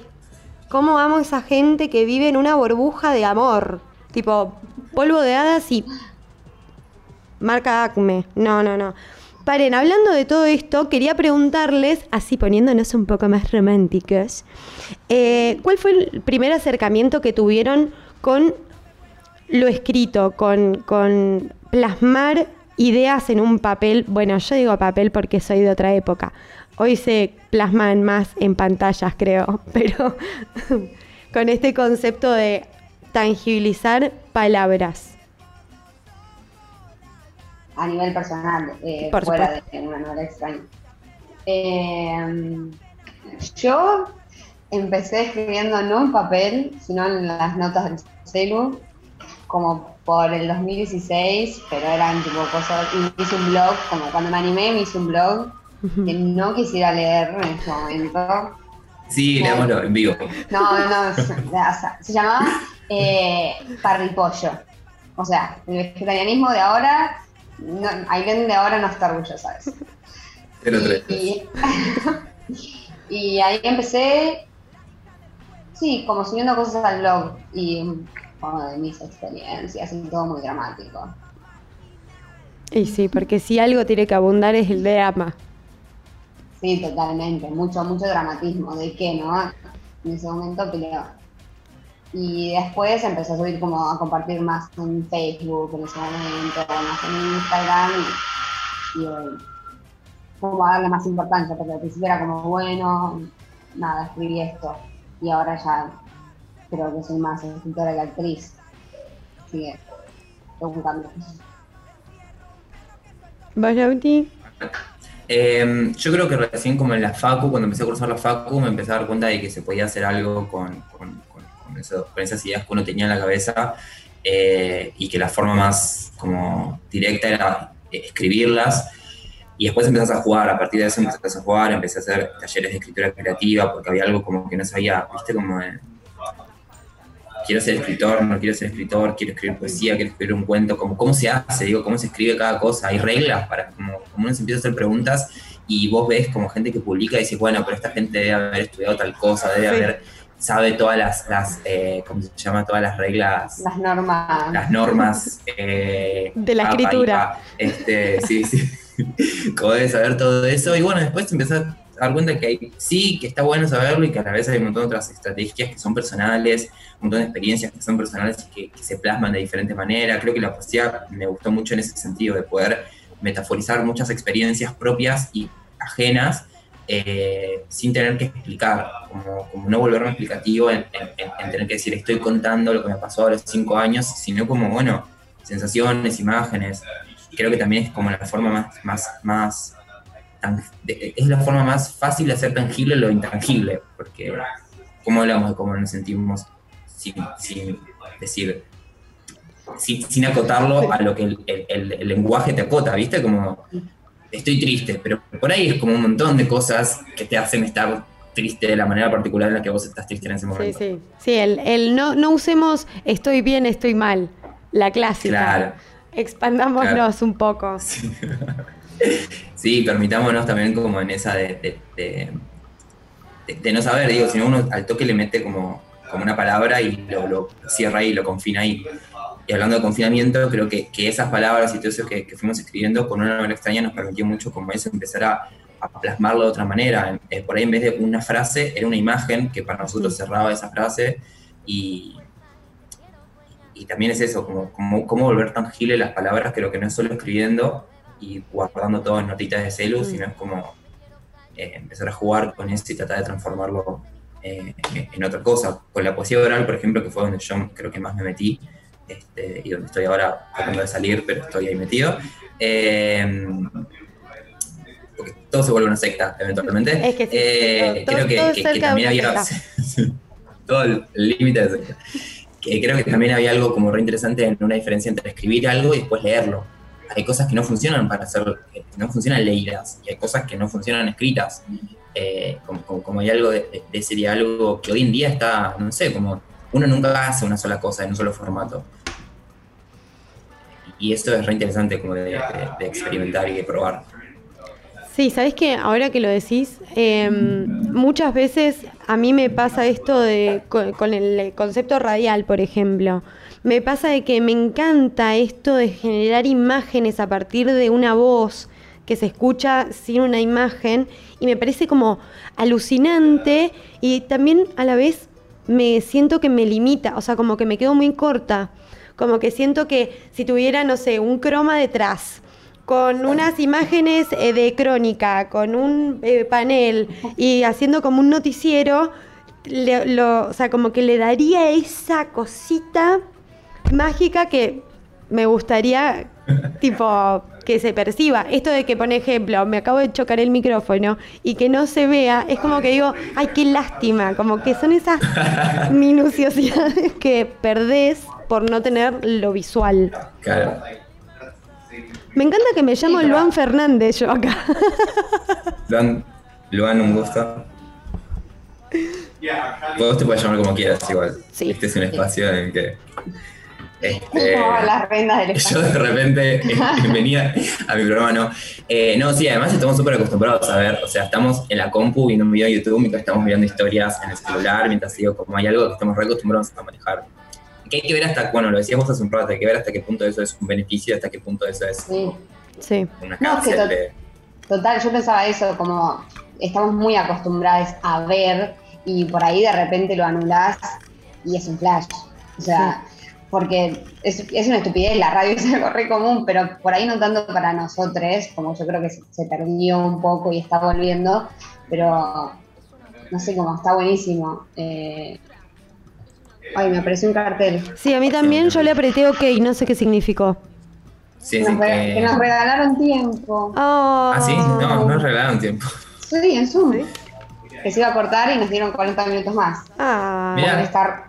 ¿cómo amo a esa gente que vive en una burbuja de amor? Tipo, polvo de hadas y marca Acme. No, no, no. Paren, hablando de todo esto, quería preguntarles, así poniéndonos un poco más románticos, eh, ¿cuál fue el primer acercamiento que tuvieron con lo escrito, con, con plasmar ideas en un papel? Bueno, yo digo papel porque soy de otra época. Hoy se plasman más en pantallas, creo, pero con este concepto de tangibilizar palabras a nivel personal, eh, fuera de una novela extraña. Eh, yo empecé escribiendo no en papel, sino en las notas del celu, como por el 2016, pero eran tipo cosas, y hice un blog, como cuando me animé me hice un blog que no quisiera leer en ese momento. Sí, leámoslo en vivo. No, no, se, llamaba eh, Parripollo. O sea, el vegetarianismo de ahora no, Aileen de ahora no está orgullosa de eso. Y, y, ahí empecé, sí, como subiendo cosas al blog y como de mis experiencias y todo muy dramático. Y sí, porque si algo tiene que abundar es el drama. Sí, totalmente, mucho, mucho dramatismo, ¿de qué, no? En ese momento pero y después empecé a subir como a compartir más en Facebook en ese momento, más en Instagram y, y como a darle más importancia, porque al principio era como, bueno, nada, escribí esto y ahora ya creo que soy más escritora que actriz. Así que tengo un cambio. Eh, yo creo que recién como en la FACU, cuando empecé a cursar la FACU, me empecé a dar cuenta de que se podía hacer algo con esas ideas que uno tenía en la cabeza eh, y que la forma más como directa era escribirlas. Y después empezás a jugar, a partir de eso empezás a jugar, empecé a hacer talleres de escritura creativa porque había algo como que no sabía, viste, como quiero ser escritor, no quiero ser escritor, quiero escribir poesía, quiero escribir un cuento, como cómo se hace, digo, cómo se escribe cada cosa, hay reglas para, como, como uno se empieza a hacer preguntas y vos ves como gente que publica y dices, bueno, pero esta gente debe haber estudiado tal cosa, debe haber sabe todas las, las eh, ¿cómo se llama? Todas las reglas. Las normas. Las normas. Eh, de la escritura. este, sí, sí. Como debe saber todo eso. Y bueno, después empezar a dar cuenta que hay, sí, que está bueno saberlo y que a la vez hay un montón de otras estrategias que son personales, un montón de experiencias que son personales y que, se plasman de diferente manera. Creo que la poesía me gustó mucho en ese sentido, de poder metaforizar muchas experiencias propias y ajenas eh, sin tener que explicar, como, no volverme explicativo en, tener que decir estoy contando lo que me pasó a los cinco años, sino como, bueno, sensaciones, imágenes. Creo que también es como la forma más, más, más es la forma más fácil de hacer tangible lo intangible, porque cómo hablamos de cómo nos sentimos sin, decir, sin, acotarlo a lo que el lenguaje te acota, ¿viste? Como estoy triste, pero por ahí es como un montón de cosas que te hacen estar triste de la manera particular en la que vos estás triste en ese momento. Sí, sí. Sí, el, no, no usemos estoy bien, estoy mal. La clásica. Claro. Expandámonos un poco. Sí. permitámonos también como en esa de, de, no saber, digo, si uno al toque le mete como, como una palabra y lo, lo cierra ahí, lo confina ahí y hablando de confinamiento, creo que, esas palabras y todo eso que, fuimos escribiendo con una novela extraña nos permitió mucho como eso empezar a, plasmarlo de otra manera. Por ahí en vez de una frase, era una imagen que para nosotros cerraba esa frase y, y también es eso, como, como, cómo volver tangible las palabras, creo que no es solo escribiendo y guardando todo en notitas de celu, sino es como eh, empezar a jugar con eso y tratar de transformarlo eh, en otra cosa. Con la poesía oral, por ejemplo, que fue donde yo creo que más me metí, este, y donde estoy ahora tratando de salir, pero estoy ahí metido. Eh, porque todo se vuelve una secta eventualmente. Es que sí, Eh, todo- creo que, todo que- cerca que de también había todo el límite de secta. Que creo que también había algo como re interesante en una diferencia entre escribir algo y después leerlo. Hay cosas que no funcionan para hacer, no funcionan leídas, y hay cosas que no funcionan escritas. Eh, como, como- hay algo de, de- ese diálogo que hoy en día está, no sé, como uno nunca hace una sola cosa en un solo formato. Y esto es re interesante como de, experimentar y de probar. Sí, sabes que ahora que lo decís, eh, muchas veces a mí me pasa esto de con, con el concepto radial, por ejemplo. Me pasa de que me encanta esto de generar imágenes a partir de una voz que se escucha sin una imagen y me parece como alucinante y también a la vez me siento que me limita, o sea, como que me quedo muy corta, como que siento que si tuviera, no sé, un croma detrás, con unas imágenes eh, de crónica, con un eh, panel y haciendo como un noticiero, le- lo- o sea, como que le daría esa cosita mágica que me gustaría, tipo, que se perciba. Esto de que, por ejemplo, me acabo de chocar el micrófono y que no se vea, es como que digo, ay, qué lástima, como que son esas minuciosidades que perdés por no tener lo visual. Claro. Me encanta que me llamo Luan Fernández yo acá. Luan, Luan, un gusto. Vos te puedes llamar como quieras igual. Sí. Este es un espacio en el que este, Como las rendas del yo de repente eh, venía a mi programa, no. Eh, no, sí, además estamos súper acostumbrados a ver, o sea, estamos en la compu viendo un video de YouTube mientras estamos viendo historias en el celular, mientras digo, como hay algo que estamos re acostumbrados a manejar. Que hay que ver hasta, bueno, lo decías vos hace un rato, hay que ver hasta qué punto eso es un beneficio, hasta qué punto eso es Sí. Sí. una No, es que cárcel tot- de... Total, yo pensaba eso, como estamos muy acostumbrados a ver y por ahí de repente lo anulás y es un flash. O sea, porque es, es una estupidez, la radio es algo re común, pero por ahí no tanto para nosotros, como yo creo que se, se perdió un poco y está volviendo, pero no sé cómo, está buenísimo. Eh, ay, me apareció un cartel. Sí, a mí también yo le apreté OK, no sé qué significó. Sí, sí, Nos que- que nos regalaron tiempo. Oh. Ah, sí, no, no regalaron tiempo. Sí, en Zoom. Que se iba a cortar y nos dieron 40 minutos más. Ah. Mirá. Porque está,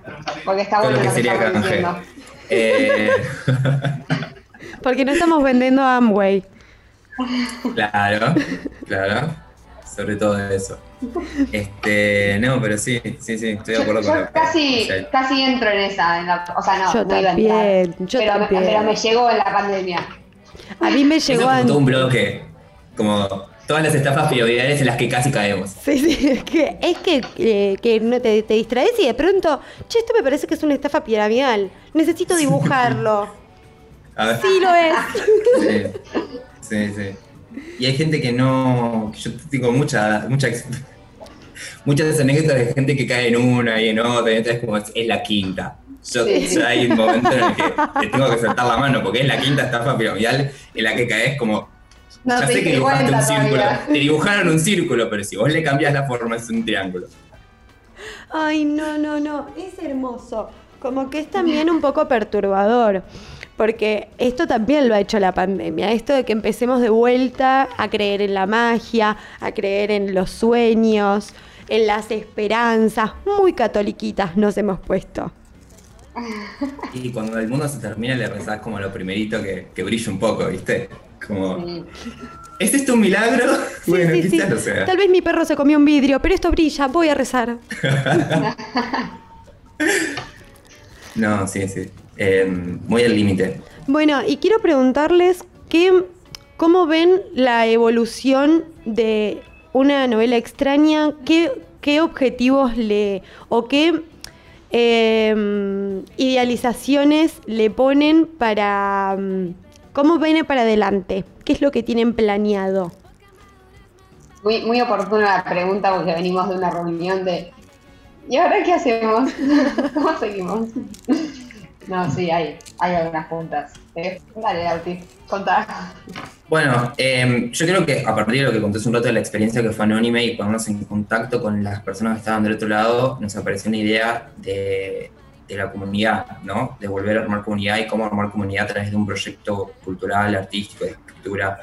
porque está bueno lo que lo que sería estamos canje. diciendo. Eh, Porque no estamos vendiendo Amway. claro, claro. Sobre todo eso. Este, no, pero sí, sí, sí, estoy de acuerdo Yo, con yo lo que- casi, casi entro en esa, en la- o sea, no, Yo no iba a entrar, también, yo pero, me- también. pero me llegó en la pandemia. A mí me eso llegó es a... como todo un bloque. Como todas las estafas piramidales en las que casi caemos. Sí, sí, es que, es que, eh, que no te, te distraes y de pronto, che, esto me parece que es una estafa piramidal. Necesito dibujarlo. A ver. Sí lo es. Sí, sí, sí. Y hay gente que no. que Yo tengo mucha, mucha muchas anécdotas de gente que cae en una y en otra, y otra es como es, es la quinta. Yo, Sí. yo hay un momento en el que te tengo que soltar la mano porque es la quinta estafa piramidal en la que caes como. No ya te sé que dibujaste un círculo. todavía. Te dibujaron un círculo, pero si vos le cambias la forma es un triángulo. Ay, no, no, no, es hermoso. Como que es también un poco perturbador, porque esto también lo ha hecho la pandemia, esto de que empecemos de vuelta a creer en la magia, a creer en los sueños, en las esperanzas, muy catoliquitas nos hemos puesto. Y cuando el mundo se termina le rezás como lo primerito que, que brilla un poco, ¿viste? Como, Sí. ¿es esto un milagro? Sí, bueno, sí, sí. quizás lo sea. Tal vez mi perro se comió un vidrio, pero esto brilla, voy a rezar. No, sí, sí. Eh, muy al límite. Bueno, y quiero preguntarles qué, cómo ven la evolución de una novela extraña, qué, qué objetivos le o qué eh, idealizaciones le ponen para mm, cómo viene para adelante, qué es lo que tienen planeado. Muy, muy oportuna la pregunta porque venimos de una reunión de ¿y ahora qué hacemos? ¿Cómo seguimos? No, sí, hay, hay algunas juntas. Eh, dale, Auti, contá. Bueno, em, yo creo que a partir de lo que conté hace un rato de la experiencia que fue anónime y ponernos en contacto con las personas que estaban del otro lado, nos apareció una idea de, de la comunidad, ¿no? De volver a armar comunidad y cómo armar comunidad a través de un proyecto cultural, artístico, de escritura.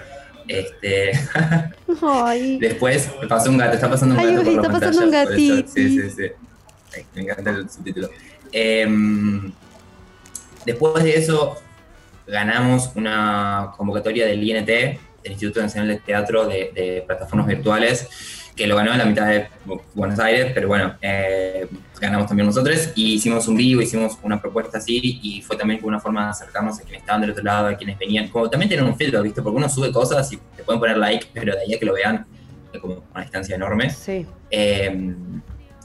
Este... Ay. Después me pasó un gato, está pasando un Ay, gato. por está la pasando pantalla, gatito. Sí, sí, sí. Ay, me encanta el subtítulo. Em, después de eso, ganamos una convocatoria del INT, del Instituto Nacional de Teatro de, de Plataformas Virtuales, que lo ganó en la mitad de Bu- Buenos Aires, pero bueno, eh, ganamos también nosotros y hicimos un vivo, hicimos una propuesta así y fue también como una forma de acercarnos a quienes estaban del otro lado, a quienes venían, como también tener un filtro, ¿viste? Porque uno sube cosas y te pueden poner like, pero de ahí a que lo vean es como una distancia enorme. Sí. Eh,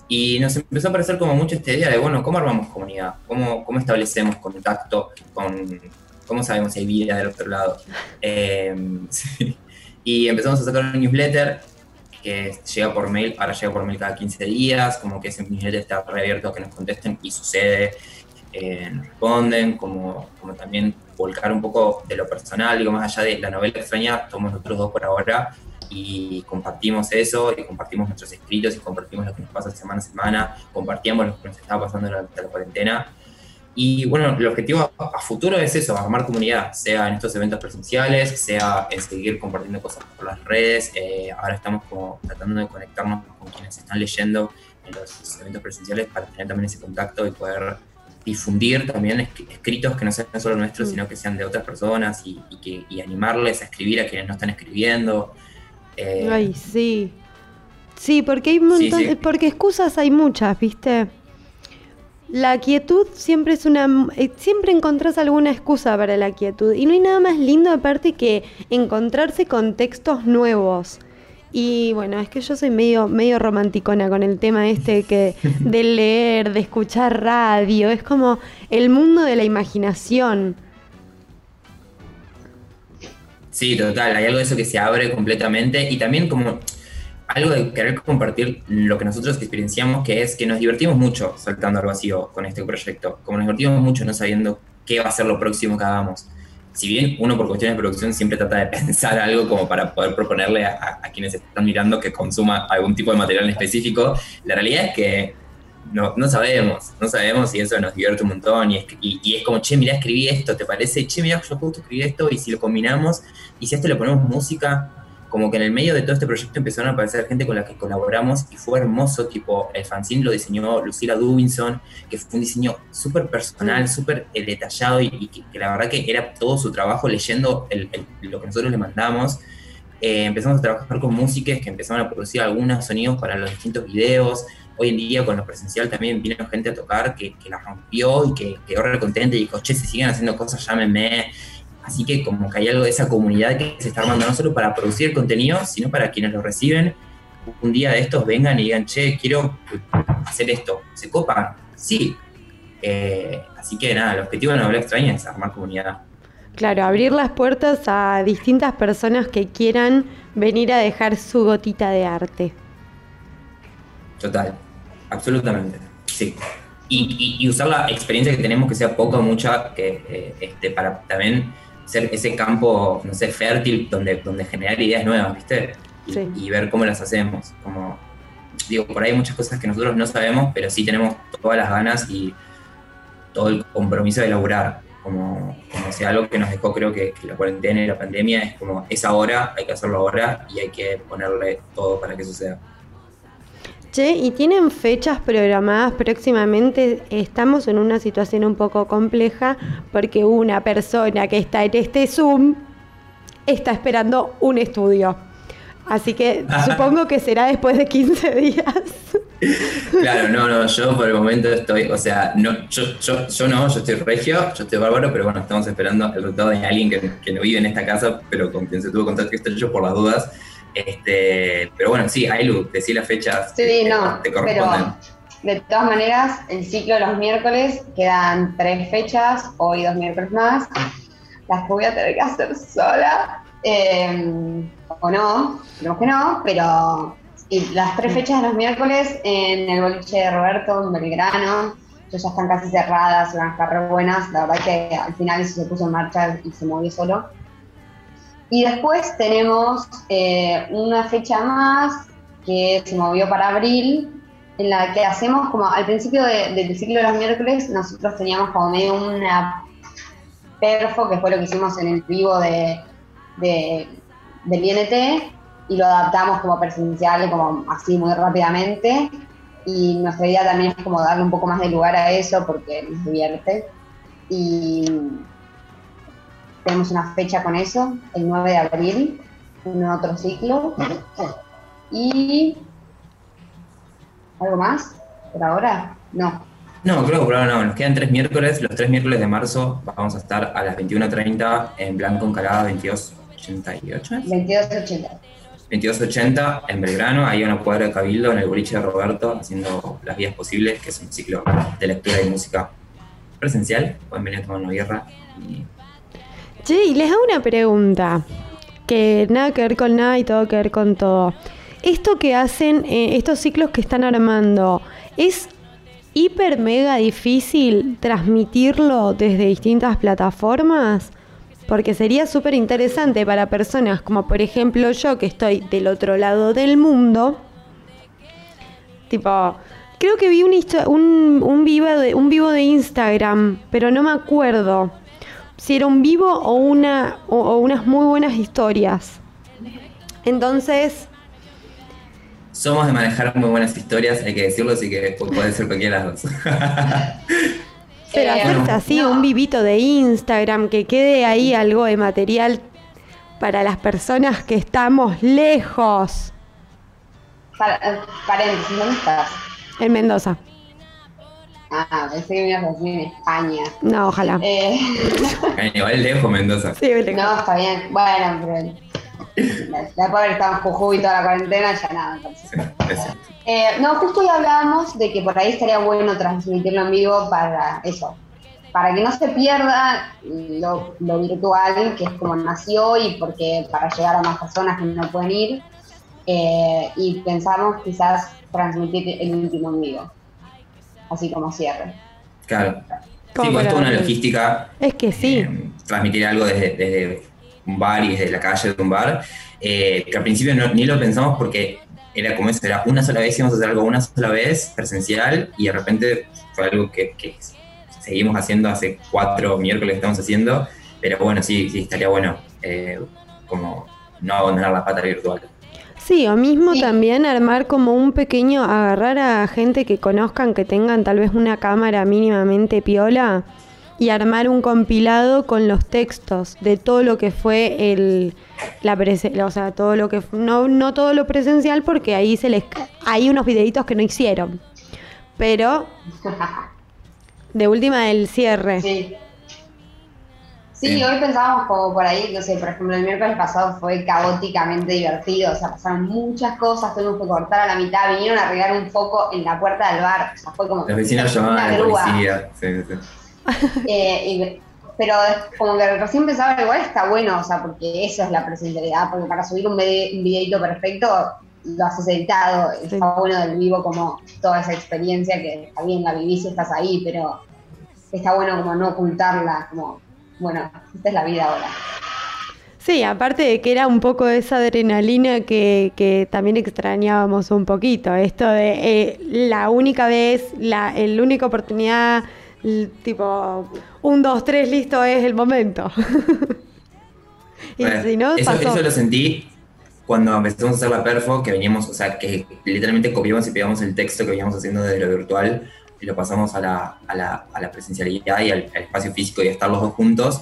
y nos empezó a parecer como mucho esta idea de, bueno, ¿cómo armamos comunidad? ¿Cómo, cómo establecemos contacto con... ¿Cómo sabemos si hay vida del otro lado? Eh, sí. Y empezamos a sacar un newsletter que llega por mail, ahora llega por mail cada 15 días, como que ese newsletter está reabierto a que nos contesten y sucede, eh, nos responden, como, como también volcar un poco de lo personal, digo, más allá de la novela extraña, somos nosotros dos por ahora, y compartimos eso, y compartimos nuestros escritos, y compartimos lo que nos pasa semana a semana, compartíamos lo que nos estaba pasando durante la cuarentena. Y bueno, el objetivo a, a futuro es eso, armar comunidad, sea en estos eventos presenciales, sea en seguir compartiendo cosas por las redes. Eh, ahora estamos como tratando de conectarnos con quienes están leyendo en los eventos presenciales para tener también ese contacto y poder difundir también esc- escritos que no sean solo nuestros, Mm. sino que sean de otras personas y, y que, y animarles a escribir a quienes no están escribiendo. Eh, Ay, sí. Sí, porque hay un Sí, montón, sí. porque excusas hay muchas, ¿viste? La quietud siempre es una eh, siempre encontrás alguna excusa para la quietud y no hay nada más lindo aparte que encontrarse con textos nuevos. Y bueno, es que yo soy medio medio romanticona con el tema este que de leer, de escuchar radio, es como el mundo de la imaginación. Sí, total, hay algo de eso que se abre completamente y también como algo de querer compartir lo que nosotros experienciamos, que es que nos divertimos mucho saltando al vacío con este proyecto, como nos divertimos mucho no sabiendo qué va a ser lo próximo que hagamos. Si bien uno por cuestiones de producción siempre trata de pensar algo como para poder proponerle a, a- quienes están mirando que consuma algún tipo de material en específico, la realidad es que no, no sabemos, no sabemos y eso nos divierte un montón y es, y, y es como, che, mirá, escribí esto, ¿te parece? Che, mirá, yo justo escribí esto y si lo combinamos y si a esto le ponemos música, como que en el medio de todo este proyecto empezaron a aparecer gente con la que colaboramos y fue hermoso, tipo, el fanzine lo diseñó Lucila Dubinson, que fue un diseño súper personal, súper eh, detallado y, que, la verdad que era todo su trabajo leyendo el- lo que nosotros le mandamos. Eh, empezamos a trabajar con músicas que empezaron a producir algunos sonidos para los distintos videos. Hoy en día con lo presencial también vino gente a tocar que, que la rompió y que quedó re contenta y dijo, che, si siguen haciendo cosas, llámenme. Así que como que hay algo de esa comunidad que se está armando no solo para producir contenido, sino para quienes lo reciben. Un día de estos vengan y digan, che, quiero hacer esto. ¿Se copan? Sí. Eh, así que nada, el objetivo de la novela extraña es armar comunidad. Claro, abrir las puertas a distintas personas que quieran venir a dejar su gotita de arte. Total, absolutamente, sí. Y, y- y usar la experiencia que tenemos, que sea poca o mucha, que, eh, este, para también ser ese campo, no sé, fértil, donde, donde generar ideas nuevas, ¿viste? Y, Sí. y ver cómo las hacemos. Como, digo, por ahí hay muchas cosas que nosotros no sabemos, pero sí tenemos todas las ganas y todo el compromiso de laburar. Como, como si algo que nos dejó, creo que, que la cuarentena y la pandemia es como, es ahora, hay que hacerlo ahora y hay que ponerle todo para que suceda. Che, ¿y tienen fechas programadas próximamente? Estamos en una situación un poco compleja porque una persona que está en este Zoom está esperando un estudio. Así que supongo que será después de 15 días. Claro, no, no, yo por el momento estoy, o sea, no, yo, yo, yo no, yo estoy regio, yo estoy bárbaro, pero bueno, estamos esperando el resultado de alguien que, que no vive en esta casa, pero con quien se tuvo contacto estrecho por las dudas. Este, pero bueno, sí, Ailu, decí las fechas Sí, que no, te corresponden. pero de todas maneras, el ciclo de los miércoles quedan tres fechas, hoy dos miércoles más, las que voy a tener que hacer sola, eh, o no, creo que no, pero y las tres fechas de los miércoles en el boliche de Roberto, en Belgrano, ya están casi cerradas, van a estar re buenas. La verdad que al final se puso en marcha y se movió solo. Y después tenemos eh, una fecha más que se movió para abril, en la que hacemos como al principio del ciclo de los miércoles, nosotros teníamos como medio una perfo, que fue lo que hicimos en el vivo de, de del INT, y lo adaptamos como presencial, como así muy rápidamente. Y nuestra idea también es como darle un poco más de lugar a eso porque nos divierte. Y tenemos una fecha con eso, el 9 de abril, un otro ciclo. Y. ¿Algo más? ¿Por ahora? No. No, creo que por ahora no. Nos quedan tres miércoles. Los tres miércoles de marzo vamos a estar a las 21.30 en Blanco Encalada 2288. 2280. 2280 en Belgrano, ahí a una cuadra de Cabildo, en el boliche de Roberto, haciendo las vías posibles, que es un ciclo de lectura y música presencial. Pueden venir a tomar una guerra. Y... Che, y les hago una pregunta, que nada que ver con nada y todo que ver con todo. Esto que hacen, eh, estos ciclos que están armando, ¿es hiper mega difícil transmitirlo desde distintas plataformas? Porque sería súper interesante para personas como por ejemplo yo que estoy del otro lado del mundo. Tipo, creo que vi un, un, vivo un vivo de Instagram, pero no me acuerdo si era un vivo o, una, o, unas muy buenas historias. Entonces... Somos de manejar muy buenas historias, hay que decirlo, así que puede ser cualquiera de las dos. Pero eh, hacerse así, un vivito de Instagram, que quede ahí algo de material para las personas que estamos lejos. Eh, paréntesis, ¿dónde estás? En Mendoza. Ah, pensé que me ibas a decir en España. No, ojalá. Eh... Igual lejos Mendoza. Sí, lejos. No, está bien. Bueno, pero... La, pobre estaba en Jujuy toda la cuarentena, ya nada. Entonces. Sí, eh, no, justo hoy hablábamos de que por ahí estaría bueno transmitirlo en vivo para eso, para que no se pierda lo, virtual, que es como nació y porque para llegar a más personas que no pueden ir. Eh, y pensamos quizás transmitir el último en vivo, así como cierre. Claro. Sí, pues es una logística. Es que sí. Eh, transmitir algo desde, un bar y desde la calle de un bar, que al principio ni lo pensamos porque era como eso, era una sola vez, íbamos a hacer algo una sola vez, presencial, y de repente fue algo que, seguimos haciendo hace cuatro miércoles que estamos haciendo, pero bueno, sí, sí, estaría bueno eh, como no abandonar la pata virtual. Sí, o mismo también armar como un pequeño, agarrar a gente que conozcan, que tengan tal vez una cámara mínimamente piola y armar un compilado con los textos de todo lo que fue el la o sea, todo lo que no no todo lo presencial porque ahí se les hay unos videitos que no hicieron. Pero de última del cierre. Sí. Sí, hoy pensábamos como por ahí, no sé, por ejemplo, el miércoles pasado fue caóticamente divertido, o sea, pasaron muchas cosas, tuvimos que cortar a la mitad, vinieron a arreglar un foco en la puerta del bar, o sea, fue como... Los vecinos llamaban a la policía, sí, sí. Eh, pero como que recién pensaba, igual está bueno, o sea, porque eso es la presencialidad, porque para subir un, videito perfecto lo haces editado, está bueno del vivo como toda esa experiencia que está bien, la vivís y estás ahí, pero está bueno como no ocultarla, como, bueno, esta es la vida ahora. Sí, aparte de que era un poco esa adrenalina que, que también extrañábamos un poquito, esto de eh, la única vez, la, la única oportunidad tipo, un, dos, tres, listo, es el momento. y si no, eso, eso lo sentí cuando empezamos a hacer la perfo, que veníamos, o sea, que literalmente copiamos y pegamos el texto que veníamos haciendo desde lo virtual y lo pasamos a la, a la, a la presencialidad y al, al, espacio físico y a estar los dos juntos.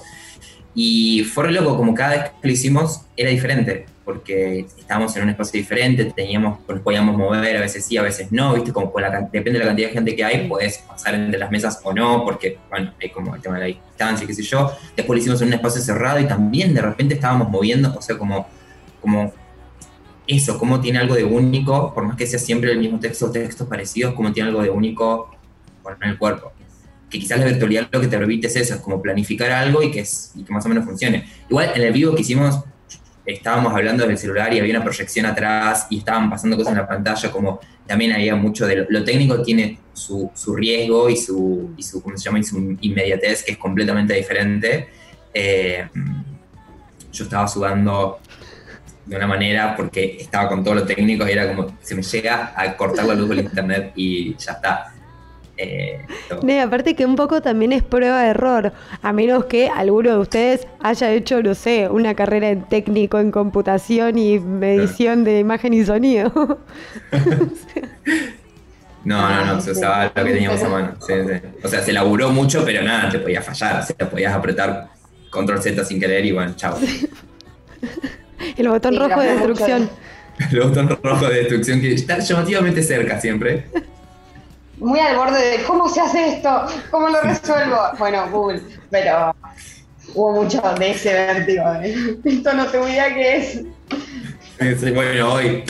Y fue re loco, como cada vez que lo hicimos era diferente, porque estábamos en un espacio diferente, teníamos, nos podíamos mover, a veces sí, a veces no, ¿viste? Como la, depende de la cantidad de gente que hay, puedes pasar entre las mesas o no, porque, bueno, hay como el tema de la distancia, qué sé yo. Después lo hicimos en un espacio cerrado y también de repente estábamos moviendo, o sea, como, como eso, como tiene algo de único, por más que sea siempre el mismo texto o textos parecidos, como tiene algo de único con el cuerpo que quizás la virtualidad lo que te permite es eso, es como planificar algo y que, es, y más o menos funcione. Igual en el vivo que hicimos, estábamos hablando del celular y había una proyección atrás y estaban pasando cosas en la pantalla, como también había mucho de lo, técnico tiene su, riesgo y su, y su, ¿cómo se llama? Inmediatez que es completamente diferente. Eh, yo estaba sudando de una manera porque estaba con todo lo técnico y era como, se me llega a cortar la luz del internet y ya está. Eh, aparte que un poco también es prueba de error, a menos que alguno de ustedes haya hecho, no sé, una carrera en técnico en computación y medición de imagen y sonido. no, no, no, se usaba lo que teníamos a mano. O sea, se laburó mucho, pero nada, te podía fallar, o sea, podías apretar control Z sin querer y bueno, chao. El botón rojo de destrucción. El botón rojo de destrucción que está llamativamente cerca siempre. Muy al borde de cómo se hace esto, cómo lo resuelvo. Bueno, Google, pero hubo mucho de ese vértigo. Esto no te voy a qué es. Bueno, hoy.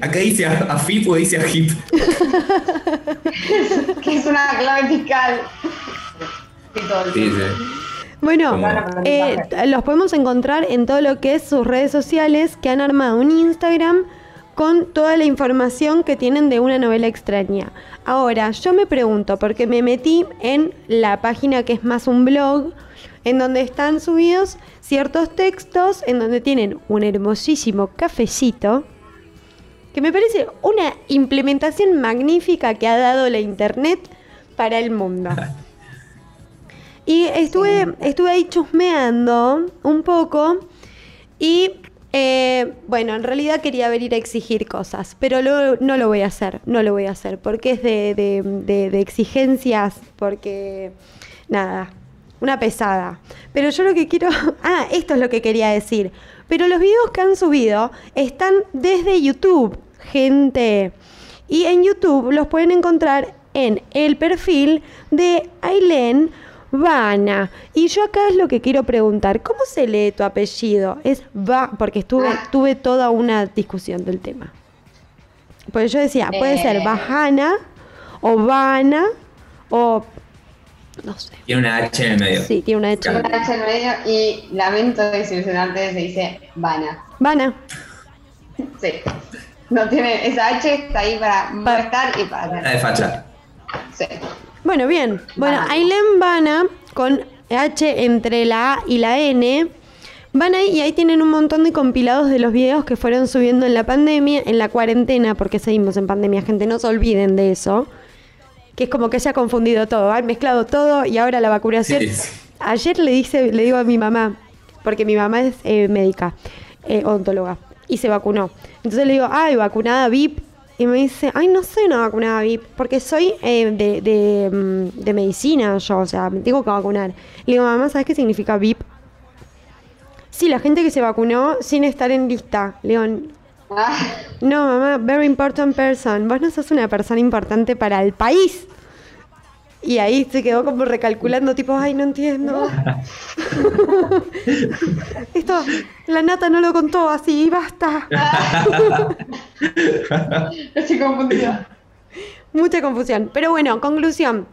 Acá dice a, FIP o dice a HIP. que es una clave fiscal. Sí, sí. Bueno, eh, los podemos encontrar en todo lo que es sus redes sociales que han armado un Instagram con toda la información que tienen de una novela extraña. Ahora, yo me pregunto, porque me metí en la página que es más un blog, en donde están subidos ciertos textos, en donde tienen un hermosísimo cafecito, que me parece una implementación magnífica que ha dado la Internet para el mundo. Y estuve, estuve ahí chusmeando un poco y eh, bueno, en realidad quería venir a exigir cosas, pero no lo voy a hacer, no lo voy a hacer, porque es de, de, exigencias, porque nada, una pesada. Pero yo lo que quiero, ah, esto es lo que quería decir, pero los videos que han subido están desde YouTube, gente, y en YouTube los pueden encontrar en el perfil de Aileen Vana. Y yo acá es lo que quiero preguntar, ¿cómo se lee tu apellido? Es Va, porque estuve, ah. tuve toda una discusión del tema. Pues yo decía, puede ser eh. Bajana o Vana o no sé. Tiene una H en el medio. Sí, tiene una H. Tiene una H en el medio y lamento desilusionarte, se dice Vana. Vana. Sí. No tiene, esa H está ahí para molestar y para... La de facha. Sí. Bueno, bien. Bueno, Aileen Vana, con H entre la A y la N, van ahí y ahí tienen un montón de compilados de los videos que fueron subiendo en la pandemia, en la cuarentena, porque seguimos en pandemia, gente, no se olviden de eso. Que es como que se ha confundido todo, han mezclado todo y ahora la vacunación. Ayer le dice, le digo a mi mamá, porque mi mamá es eh, médica, eh, odontóloga, y se vacunó. Entonces le digo, ay, vacunada VIP y me dice, ay, no soy una vacunada VIP, porque soy eh, de, de, mm, de, medicina yo, o sea, me tengo que vacunar. Le digo, mamá, ¿sabes qué significa VIP? Sí, la gente que se vacunó sin estar en lista. Le digo, ah. no, mamá, very important person. Vos no sos una persona importante para el país. Y ahí se quedó como recalculando, tipo, ay, no entiendo. Esto, la nata no lo contó así, basta. Estoy confundida. Mucha confusión. Pero bueno, conclusión.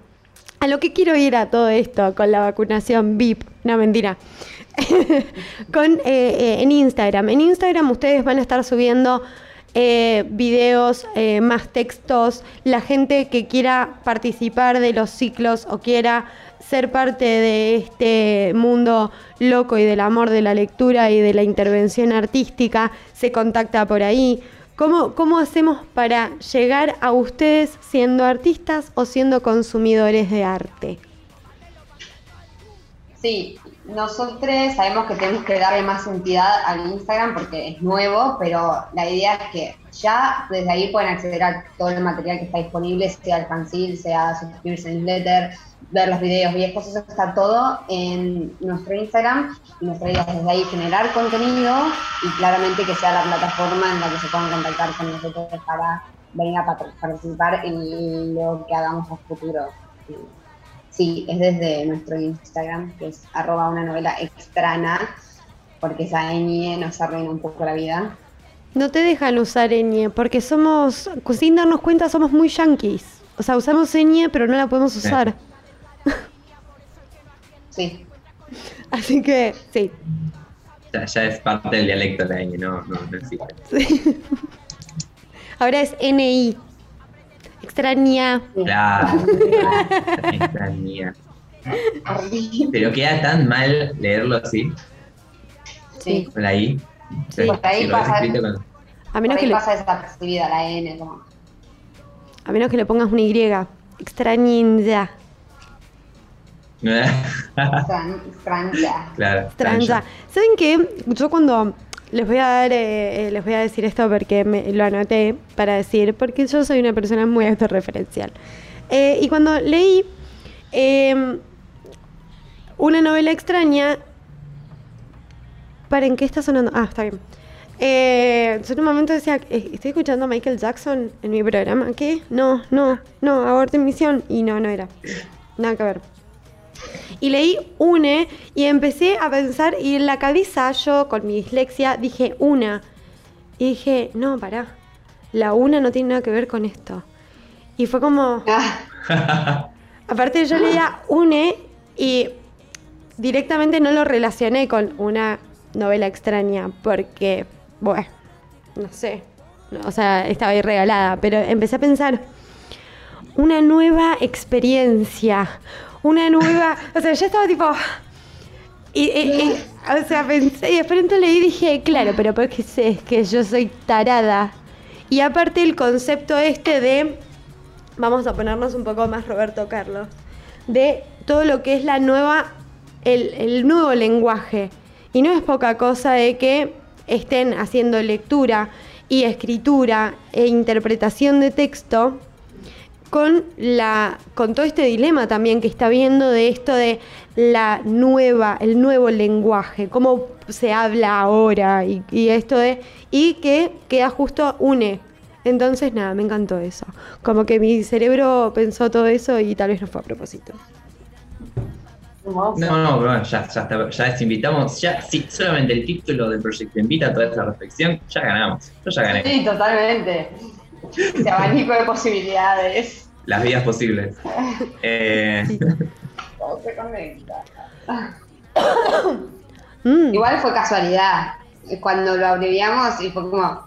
A lo que quiero ir a todo esto con la vacunación VIP, no mentira. con eh, eh, en Instagram. En Instagram ustedes van a estar subiendo eh, videos, eh, más textos, la gente que quiera participar de los ciclos o quiera ser parte de este mundo loco y del amor de la lectura y de la intervención artística, se contacta por ahí. ¿Cómo, ¿Cómo hacemos para llegar a ustedes siendo artistas o siendo consumidores de arte? Sí, nosotros sabemos que tenemos que darle más entidad al Instagram porque es nuevo, pero la idea es que ya desde ahí pueden acceder a todo el material que está disponible, sea el fanzine, sea suscribirse a newsletter, ver los videos viejos, eso está todo en nuestro Instagram y nuestra idea es desde ahí generar contenido y claramente que sea la plataforma en la que se puedan contactar con nosotros para venir a participar en lo que hagamos a futuro. Sí, es desde nuestro Instagram, que es arroba una novela extraña, porque esa ñ nos arruina un poco la vida. No te dejan usar ñ, porque somos, sin darnos cuenta, somos muy yankees. O sea, usamos ñ, pero no la podemos usar. Sí. Así que, sí. Ya, ya es parte del dialecto la ñ, no, no, no existe. Ahora es NI. Extraña. Claro, extraña. Horrible. Pero queda tan mal leerlo así, Sí. con la I. O sea, Porque ahí si pasa- con- A menos, Por que ahí le, pasa desapercibida la N. Como. a menos que le pongas una Y. Extraña. Extraña. claro. Extraña. ¿Saben qué? Yo cuando les voy a dar, eh, eh, les voy a decir esto porque me, lo anoté para decir, porque yo soy una persona muy autorreferencial. Eh, y cuando leí eh, una novela extraña, ¿para en qué está sonando? Ah, está bien. Eh, yo en un momento decía, eh, estoy escuchando a Michael Jackson en mi programa. ¿Qué? No, no, no, aborto misión. Y no, no era. Nada que ver. Y leí une y empecé a pensar y en la cabeza yo con mi dislexia dije una. Y dije, no, pará. La una no tiene nada que ver con esto. Y fue como, Ah, aparte yo leía une y directamente no lo relacioné con una novela extraña porque, bueno, no sé. O sea, estaba ahí regalada, pero empecé a pensar una nueva experiencia, una nueva, o sea, ya estaba tipo y, y- o sea, pensé y de pronto leí y dije, claro, pero porque sé es que yo soy tarada. Y aparte el concepto este de vamos a ponernos un poco más Roberto Carlos, de todo lo que es la nueva, el nuevo lenguaje. Y no es poca cosa de que estén haciendo lectura y escritura e interpretación de texto con la con todo este dilema también que está viendo de esto de la nueva el nuevo lenguaje cómo se habla ahora y, y esto de y que queda justo une entonces nada me encantó eso como que mi cerebro pensó todo eso y tal vez no fue a propósito. No, no, pero ya, ya, está, ya les invitamos, ya, sí, solamente el título del proyecto invita a toda esta reflexión, ya ganamos, yo ya gané. Sí, totalmente. Ese abanico de posibilidades. Las vidas posibles. Eh, Todo se conecta. Mm, Igual fue casualidad. Cuando lo abreviamos y fue como,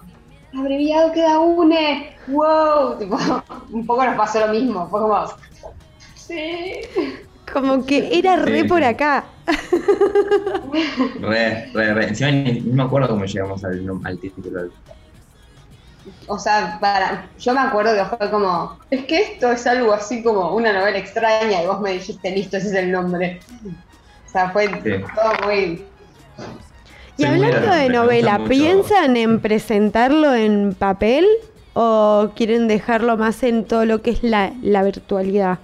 abreviado queda une, wow. Tipo, un poco nos pasó lo mismo. Fue como, sí. como que era re Sí. por acá re, re, re. Encima ni, ni me acuerdo cómo llegamos al, al título. del- O sea, para, yo me acuerdo que fue como, es que esto es algo así como una novela extraña y vos me dijiste, listo, ese es el nombre. O sea, fue Sí. todo muy... y hablando de me novela piensan en presentarlo en papel o quieren dejarlo más en todo lo que es la, la virtualidad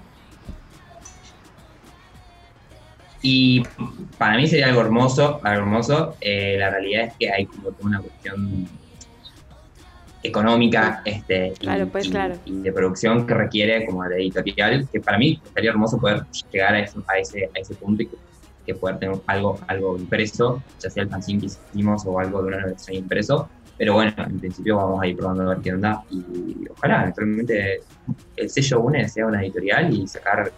Y para mí sería algo hermoso, algo hermoso. Eh, la realidad es que hay como una cuestión económica este, y, pues, y- claro. y de producción que requiere como de editorial, que para mí estaría hermoso poder llegar a, eso- a ese, a ese punto y que, que poder tener algo, algo impreso, ya sea el fanzine que hicimos o algo de una versión impreso. Pero bueno, en principio vamos a ir probando a ver qué onda y ojalá eventualmente el sello UNE sea una editorial y sacar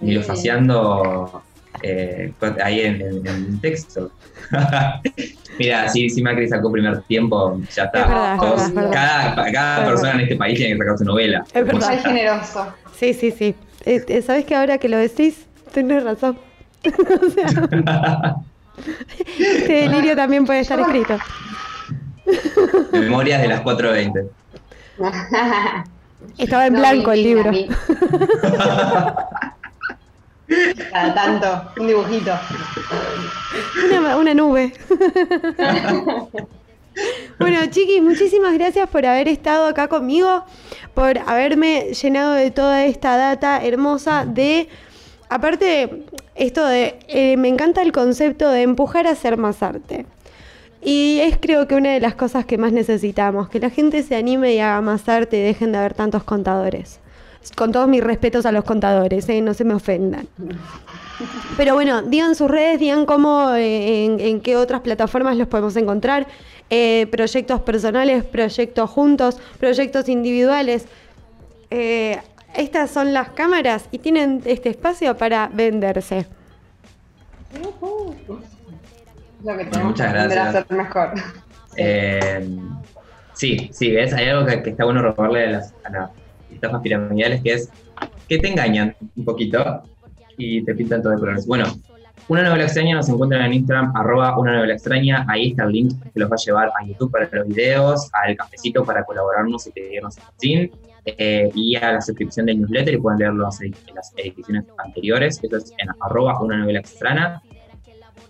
Nilo faciando eh, ahí en, en- en texto. Mira, si, si Macri sacó primer tiempo, ya está. Es verdad, es Todos- verdad, es verdad. Cada, cada Es persona verdad. en este país tiene que sacar su novela. Es verdad. Generoso. Sí, sí, sí. Eh, eh, ¿Sabes que ahora que lo decís, tenés razón? O sea, este delirio también puede estar escrito. Memorias de las 4.20. Estaba en No, blanco el libro. Cada tanto, un dibujito. Una, una nube. bueno, chiquis, muchísimas gracias por haber estado acá conmigo, por haberme llenado de toda esta data hermosa de... Aparte, esto de... eh, me encanta el concepto de empujar a hacer más arte. Y es creo que una de las cosas que más necesitamos, que la gente se anime y haga más arte y dejen de haber tantos contadores. Con todos mis respetos a los contadores, ¿eh? no se me ofendan. Pero bueno, digan sus redes, digan cómo, eh, en, en qué otras plataformas los podemos encontrar. Eh, proyectos personales, proyectos juntos, proyectos individuales. Eh, estas son las cámaras y tienen este espacio para venderse. Lo que tenemos que aprender a hacer mejor. Eh, sí, sí, ¿ves? hay algo que, está bueno robarle a las, a las estafas piramidales que es que te engañan un poquito y te pintan todo de colores. Bueno, una novela extraña nos encuentran en Instagram, arroba una novela extraña. Ahí está el link que los va a llevar a YouTube para los videos, al cafecito para colaborarnos y pedirnos el eh, y a la suscripción del newsletter y pueden leerlo en las ediciones anteriores. Eso es en arroba una novela extraña.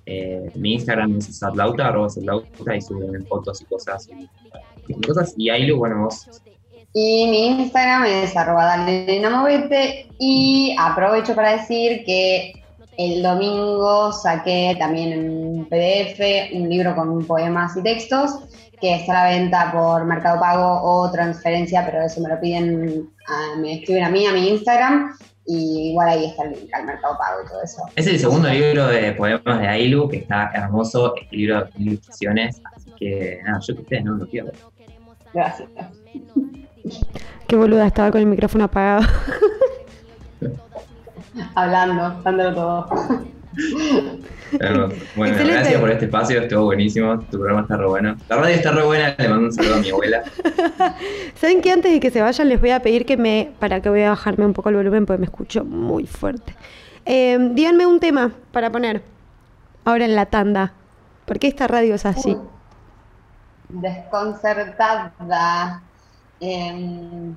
Eh, mi Instagram es satlauta, arroba satlauta, y suben fotos y cosas y, cosas. Y ahí, bueno, vos y mi Instagram es arroba y aprovecho para decir que el domingo saqué también en PDF un libro con poemas y textos que está a la venta por Mercado Pago o transferencia, pero eso me lo piden, me escriben a mí, a mi Instagram, y igual ahí está el link al Mercado Pago y todo eso. Es el segundo libro de poemas de Ailu, que está hermoso, este libro de ilustraciones, así que nada, yo que ustedes no lo quiero. Gracias. Qué boluda, estaba con el micrófono apagado. Hablando, dándolo todo. Bueno, gracias por este espacio, estuvo buenísimo, tu programa está re bueno. La radio está re buena, le mando un saludo a mi abuela. ¿Saben que antes de que se vayan les voy a pedir que me, para que voy a bajarme un poco el volumen porque me escucho muy fuerte. Eh, díganme un tema para poner ahora en la tanda. ¿Por qué esta radio es así? Desconcertada. Em,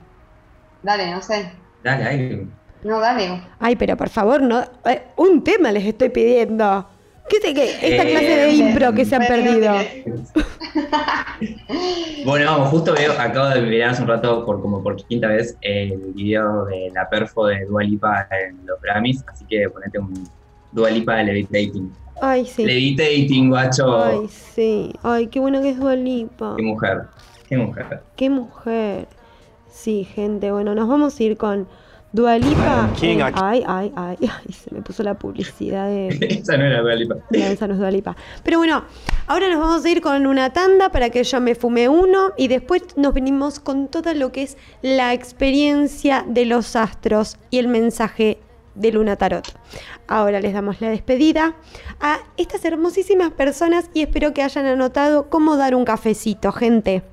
dale, no sé. Dale, ahí. No, dale. Ay, pero por favor, no. Eh, un tema les estoy pidiendo. ¿Qué sé qué? Esta eh, clase de impro que se han perdido. bueno, vamos, justo veo, acabo de mirar hace un rato por como por quinta vez el video de la perfo de Dualipa en los Grammys, así que ponete un Dualipa de Levitating. Ay, sí. Levitating, guacho. Ay, sí. Ay, qué bueno que es Dualipa. Qué mujer. Qué mujer. Qué mujer. Sí, gente. Bueno, nos vamos a ir con Dualipa. Eh, ay, ay, ay, ay, se me puso la publicidad de. esa no era Dualipa. esa no es Dualipa. Pero bueno, ahora nos vamos a ir con una tanda para que yo me fume uno y después nos venimos con todo lo que es la experiencia de los astros y el mensaje de Luna Tarot. Ahora les damos la despedida a estas hermosísimas personas y espero que hayan anotado cómo dar un cafecito, gente.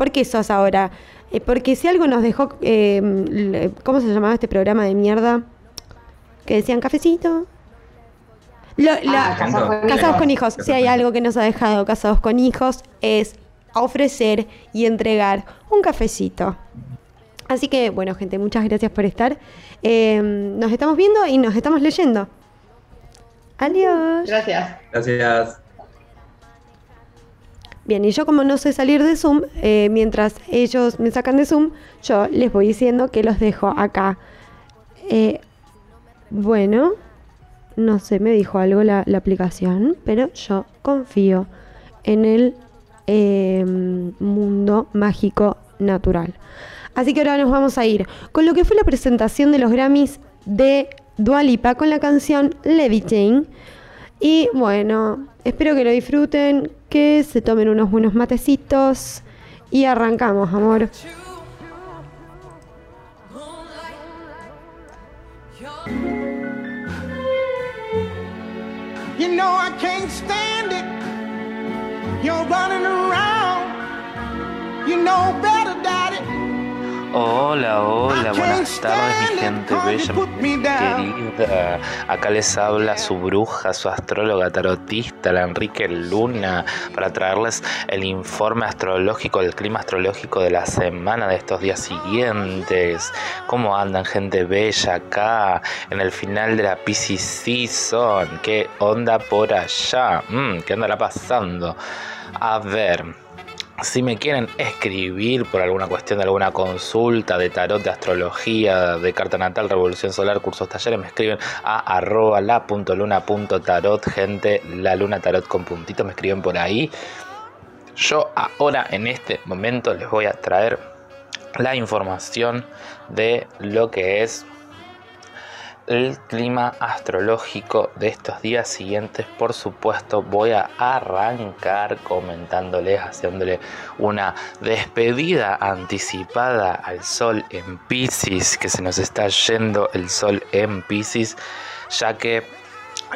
¿Por qué sos ahora? Eh, porque si algo nos dejó, eh, ¿cómo se llamaba este programa de mierda? Que decían cafecito. Ah, casados, con, hijos. Si hay algo que nos ha dejado casados con hijos es ofrecer y entregar un cafecito. Así que, bueno, gente, muchas gracias por estar. Eh, nos estamos viendo y nos estamos leyendo. Adiós. Gracias. Gracias. Bien, y yo como no sé salir de Zoom, eh, mientras ellos me sacan de Zoom, yo les voy diciendo que los dejo acá. Eh, bueno, no sé, me dijo algo la, aplicación, pero yo confío en el eh, mundo mágico natural. Así que ahora nos vamos a ir con lo que fue la presentación de los Grammys de Dualipa con la canción Levitating. Y bueno, espero que lo disfruten, que se tomen unos buenos matecitos y arrancamos, amor. You know I can't stand it. You're running around. You know better. Hola, hola, buenas tardes mi gente bella, querida. Acá les habla su bruja, su astróloga tarotista, la Enrique Luna, para traerles el informe astrológico, el clima astrológico de la semana de estos días siguientes. ¿Cómo andan gente bella acá en el final de la Pisces Season? ¿Qué onda por allá? Mm, ¿Qué andará pasando? A ver. Si me quieren escribir por alguna cuestión de alguna consulta de tarot, de astrología, de carta natal, revolución solar, cursos, talleres, me escriben a la.luna.tarot, gente, la luna tarot con puntito, me escriben por ahí. Yo ahora en este momento les voy a traer la información de lo que es el clima astrológico de estos días siguientes, por supuesto, voy a arrancar comentándoles, haciéndole una despedida anticipada al sol en Pisces, que se nos está yendo el sol en Pisces, ya que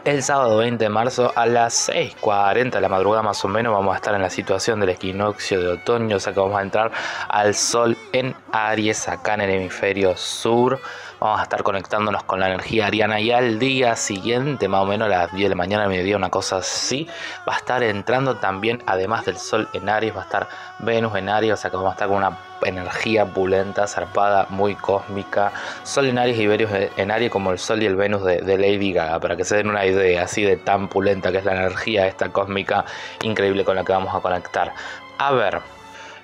El sábado 20 de marzo a las 6.40 de la madrugada más o menos vamos a estar en la situación del equinoccio de otoño, o sea que vamos a entrar al sol en Aries acá en el hemisferio sur. Vamos a estar conectándonos con la energía ariana y al día siguiente, más o menos a las 10 de la mañana, mediodía, una cosa así, va a estar entrando también, además del sol en Aries, va a estar Venus en Aries, o sea que vamos a estar con una energía pulenta, zarpada, muy cósmica. Sol en Aries y Venus en Aries como el Sol y el Venus de, de, Lady Gaga, para que se den una idea así de tan pulenta que es la energía esta cósmica increíble con la que vamos a conectar. A ver,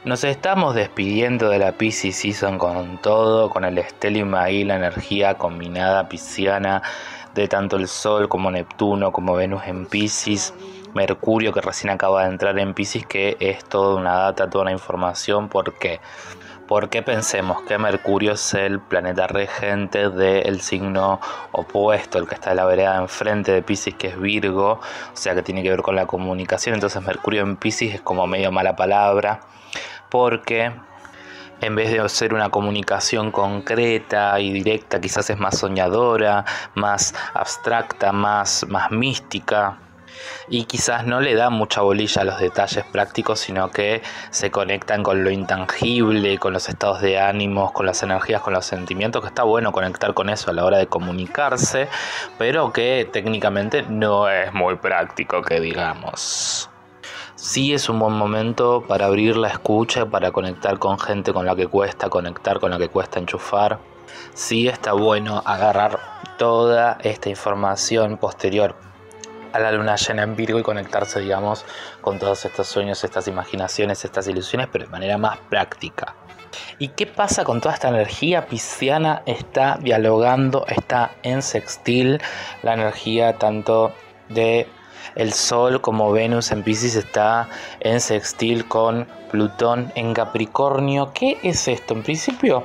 nos estamos despidiendo de la Pisces Season con todo, con el Stellium ahí, la energía combinada pisciana de tanto el Sol como Neptuno, como Venus en Pisces. Mercurio que recién acaba de entrar en Pisces, que es toda una data, toda una información. ¿Por qué? Porque pensemos que Mercurio es el planeta regente del signo opuesto, el que está en la vereda enfrente de Pisces, que es Virgo, o sea que tiene que ver con la comunicación. Entonces Mercurio en Pisces es como medio mala palabra, porque en vez de ser una comunicación concreta y directa, quizás es más soñadora, más abstracta, más, más mística y quizás no le da mucha bolilla a los detalles prácticos, sino que se conectan con lo intangible, con los estados de ánimos, con las energías, con los sentimientos, que está bueno conectar con eso a la hora de comunicarse, pero que técnicamente no es muy práctico, que digamos. Sí es un buen momento para abrir la escucha, para conectar con gente con la que cuesta conectar, con la que cuesta enchufar. Sí está bueno agarrar toda esta información posterior a la luna llena en Virgo y conectarse, digamos, con todos estos sueños, estas imaginaciones, estas ilusiones, pero de manera más práctica. ¿Y qué pasa con toda esta energía pisciana? Está dialogando, está en sextil, la energía tanto de el Sol como Venus en Pisces está en sextil con Plutón en Capricornio. ¿Qué es esto? En principio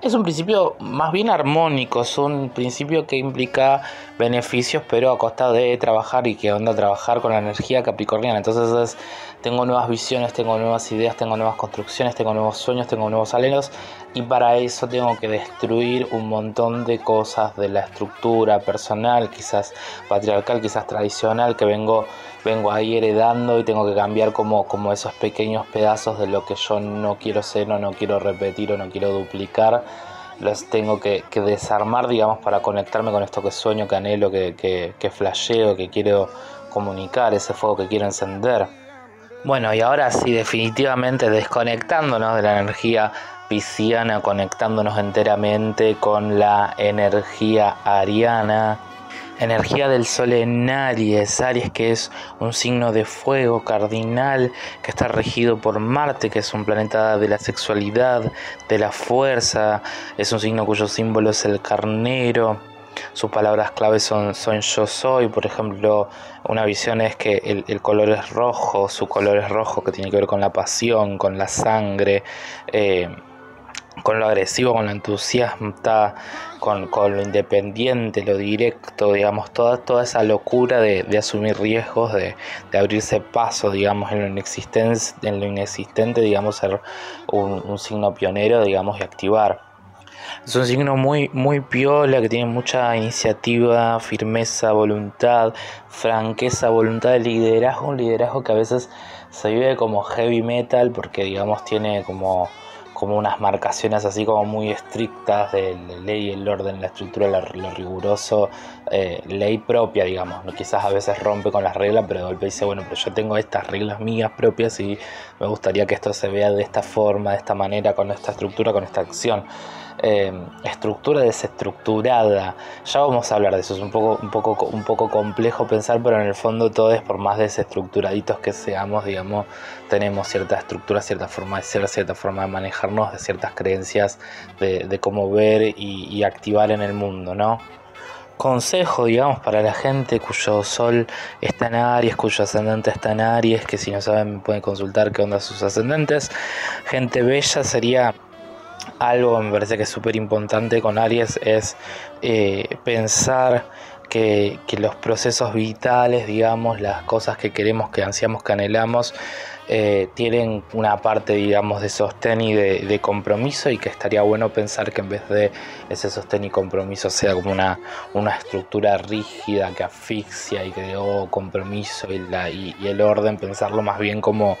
es un principio más bien armónico, es un principio que implica beneficios, pero a costa de trabajar y que onda trabajar con la energía capricorniana. Entonces tengo nuevas visiones, tengo nuevas ideas, tengo nuevas construcciones, tengo nuevos sueños, tengo nuevos anhelos y para eso tengo que destruir un montón de cosas de la estructura personal, quizás patriarcal, quizás tradicional que vengo vengo ahí heredando y tengo que cambiar como, como esos pequeños pedazos de lo que yo no quiero ser o no quiero repetir o no quiero duplicar. Los tengo que, desarmar, digamos, para conectarme con esto que sueño, que anhelo, que, que, que flasheo, que quiero comunicar, ese fuego que quiero encender. Bueno, y ahora sí, definitivamente desconectándonos de la energía pisciana, conectándonos enteramente con la energía ariana, energía del sol en Aries, Aries que es un signo de fuego cardinal que está regido por Marte, que es un planeta de la sexualidad, de la fuerza, es un signo cuyo símbolo es el carnero sus palabras claves son, son yo soy, por ejemplo, una visión es que el, color es rojo, su color es rojo, que tiene que ver con la pasión, con la sangre, eh, con lo agresivo, con lo entusiasmo, con, con, lo independiente, lo directo, digamos, toda, toda esa locura de, asumir riesgos, de, abrirse paso, digamos, en lo, inexistente, en lo inexistente digamos, ser un, un signo pionero, digamos, y activar. Es un signo muy, muy piola, que tiene mucha iniciativa, firmeza, voluntad, franqueza, voluntad de liderazgo, un liderazgo que a veces se vive como heavy metal porque digamos tiene como, como unas marcaciones así como muy estrictas de ley, el orden, la estructura, lo, riguroso, eh, ley propia, digamos. Quizás a veces rompe con las reglas, pero de golpe dice, bueno, pero yo tengo estas reglas mías propias y me gustaría que esto se vea de esta forma, de esta manera, con esta estructura, con esta acción. Em, estructura desestructurada. Ya vamos a hablar de eso, es un poco, un, poco, un poco complejo pensar, pero en el fondo todo es por más desestructuraditos que seamos, digamos, tenemos cierta estructura, cierta forma de ser, cierta forma de manejarnos, de ciertas creencias de, cómo ver y, y activar en el mundo, ¿no? consejo, digamos, para la gente cuyo sol está en Aries, cuyo ascendente está en Aries, que si no saben pueden consultar qué onda sus ascendentes. Gente bella sería algo me parece que es súper importante con Aries es eh, pensar que, los procesos vitales, digamos, las cosas que queremos, que ansiamos, que anhelamos, eh, tienen una parte, digamos, de sostén y de, compromiso y que estaría bueno pensar que en vez de ese sostén y compromiso sea como una, una estructura rígida que asfixia y que dio oh, compromiso y, el orden, pensarlo más bien como,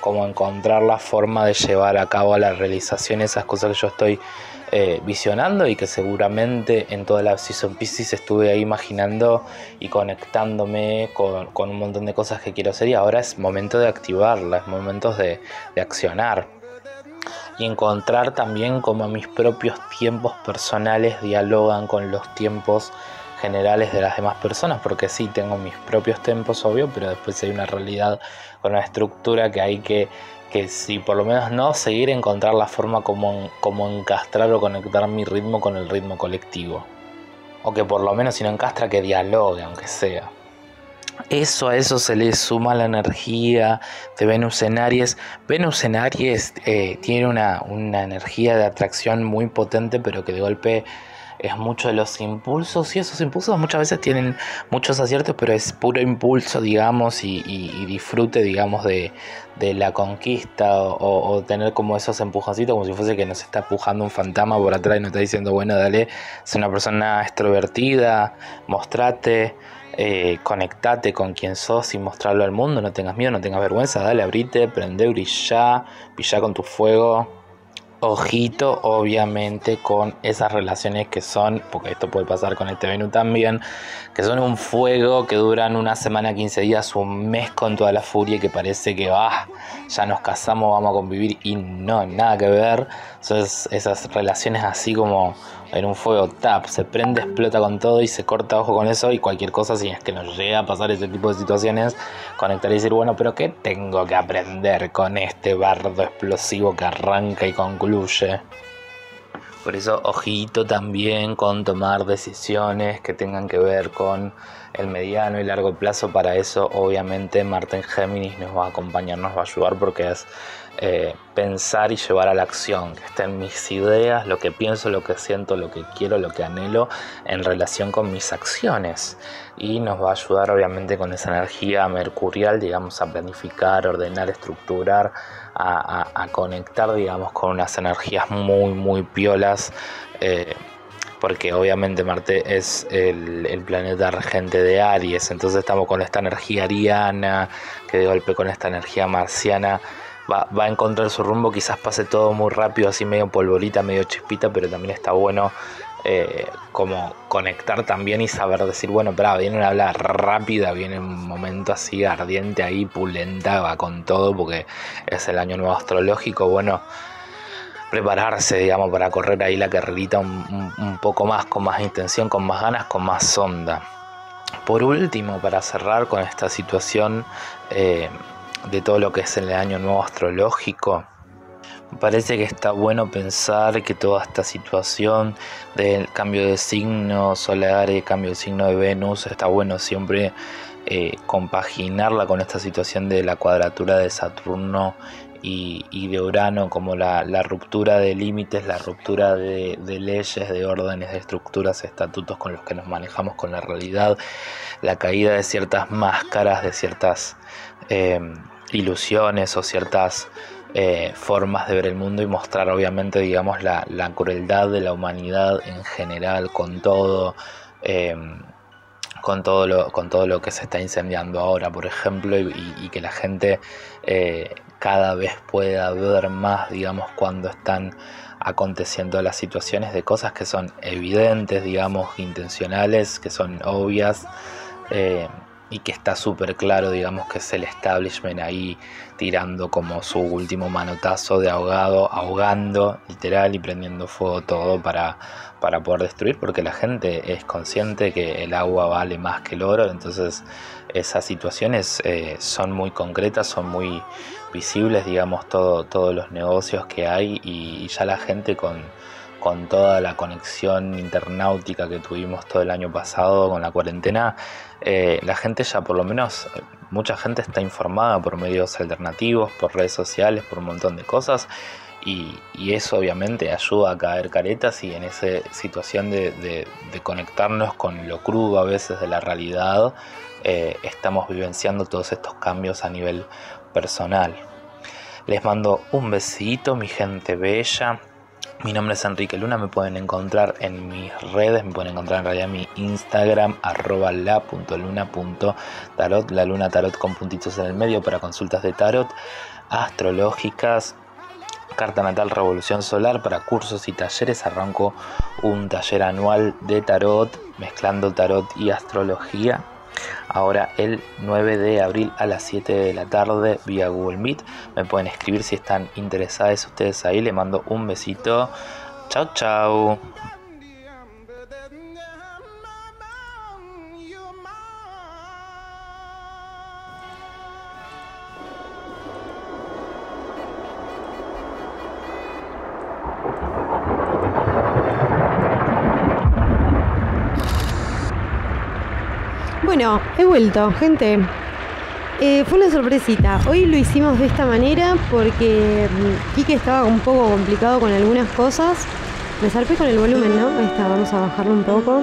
como encontrar la forma de llevar a cabo a la realización esas cosas que yo estoy eh, visionando y que seguramente en toda la Season Pisces estuve ahí imaginando y conectándome con, un montón de cosas que quiero hacer y ahora es momento de activarlas, es momento de, de accionar. Y encontrar también cómo mis propios tiempos personales dialogan con los tiempos generales de las demás personas, porque sí, tengo mis propios tiempos, obvio, pero después hay una realidad con una estructura que hay que que si por lo menos no, seguir encontrar la forma como, como encastrar o conectar mi ritmo con el ritmo colectivo. O que por lo menos si no encastra que dialogue, aunque sea. Eso a eso se le suma la energía de Venus en Aries. Venus en Aries eh, tiene una, una energía de atracción muy potente, pero que de golpe es mucho de los impulsos y esos impulsos muchas veces tienen muchos aciertos, pero es puro impulso, digamos, y, disfrute, digamos, de, la conquista o, tener como esos empujoncitos, como si fuese que nos está empujando un fantasma por atrás y nos está diciendo, bueno, dale, es una persona extrovertida, mostrate. Eh, conectate con quien sos y mostrarlo al mundo, no tengas miedo, no tengas vergüenza, dale, abrite, prende, brilla, brilla con tu fuego, Ojito, obviamente, con esas relaciones que son, porque esto puede pasar con este Venus también, que son un fuego que duran una semana, 15 días, un mes con toda la furia y que parece que ah, ya nos casamos, vamos a convivir y no, nada que ver. Son esas relaciones así como en un fuego tap, se prende, explota con todo y se corta ojo con eso y cualquier cosa si es que nos llega a pasar ese tipo de situaciones, conectar y decir, bueno, pero ¿qué tengo que aprender con este bardo explosivo que arranca y concluye? Por eso, ojito también con tomar decisiones que tengan que ver con el mediano y largo plazo. Para eso, obviamente, Martín Géminis nos va a acompañar, nos va a ayudar porque es eh, pensar y llevar a la acción, que estén mis ideas, lo que pienso, lo que siento, lo que quiero, lo que anhelo en relación con mis acciones. Y nos va a ayudar obviamente con esa energía mercurial, digamos, a planificar, ordenar, estructurar, a, conectar, digamos, con unas energías muy, muy piolas. Eh, porque obviamente Marte es el, el, planeta regente de Aries, entonces estamos con esta energía ariana, que de golpe con esta energía marciana va, a encontrar su rumbo, quizás pase todo muy rápido, así medio polvorita, medio chispita, pero también está bueno eh, como conectar también y saber decir, bueno, pero viene una habla rápida, viene un momento así ardiente ahí, pulenta, va con todo, porque es el año nuevo astrológico, bueno, prepararse, digamos, para correr ahí la carrerita un, poco más, con más intención, con más ganas, con más onda. Por último, para cerrar con esta situación, eh, de todo lo que es el año nuevo astrológico. Me parece que está bueno pensar que toda esta situación del cambio de signo solar y el cambio de signo de Venus está bueno siempre eh, compaginarla con esta situación de la cuadratura de Saturno y, de Urano, como la, ruptura de límites, la ruptura de, leyes, de órdenes, de estructuras, estatutos con los que nos manejamos con la realidad, la caída de ciertas máscaras, de ciertas... Eh, ilusiones o ciertas eh, formas de ver el mundo y mostrar obviamente digamos la, crueldad de la humanidad en general con todo em, con todo lo con todo lo que se está incendiando ahora por ejemplo y, que la gente eh, cada vez pueda ver más digamos cuando están aconteciendo las situaciones de cosas que son evidentes digamos intencionales que son obvias eh, y que está súper claro, digamos, que es el establishment ahí tirando como su último manotazo de ahogado, ahogando literal y prendiendo fuego todo para, para poder destruir, porque la gente es consciente que el agua vale más que el oro, entonces esas situaciones eh, son muy concretas, son muy visibles, digamos, todo, todos los negocios que hay y ya la gente con con toda la conexión internautica que tuvimos todo el año pasado con la cuarentena, eh, la gente ya por lo menos, mucha gente está informada por medios alternativos, por redes sociales, por un montón de cosas. Y, eso obviamente ayuda a caer caretas y en esa situación de, conectarnos con lo crudo a veces de la realidad, eh, estamos vivenciando todos estos cambios a nivel personal. Les mando un besito, mi gente bella. Mi nombre es Enrique Luna, me pueden encontrar en mis redes, me pueden encontrar en realidad en mi Instagram, arroba la.luna.tarot, la luna tarot con puntitos en el medio para consultas de tarot astrológicas, carta natal revolución solar para cursos y talleres. Arranco un taller anual de tarot, mezclando tarot y astrología ahora el 9 de abril a las 7 de la tarde vía Google Meet. Me pueden escribir si están interesados ustedes ahí. Le mando un besito. Chao, chao. He vuelto, gente. Eh, fue una sorpresita. Hoy lo hicimos de esta manera porque mm, Kike estaba un poco complicado con algunas cosas. Me zarpé con el volumen, ¿no? Ahí está, vamos a bajarlo un poco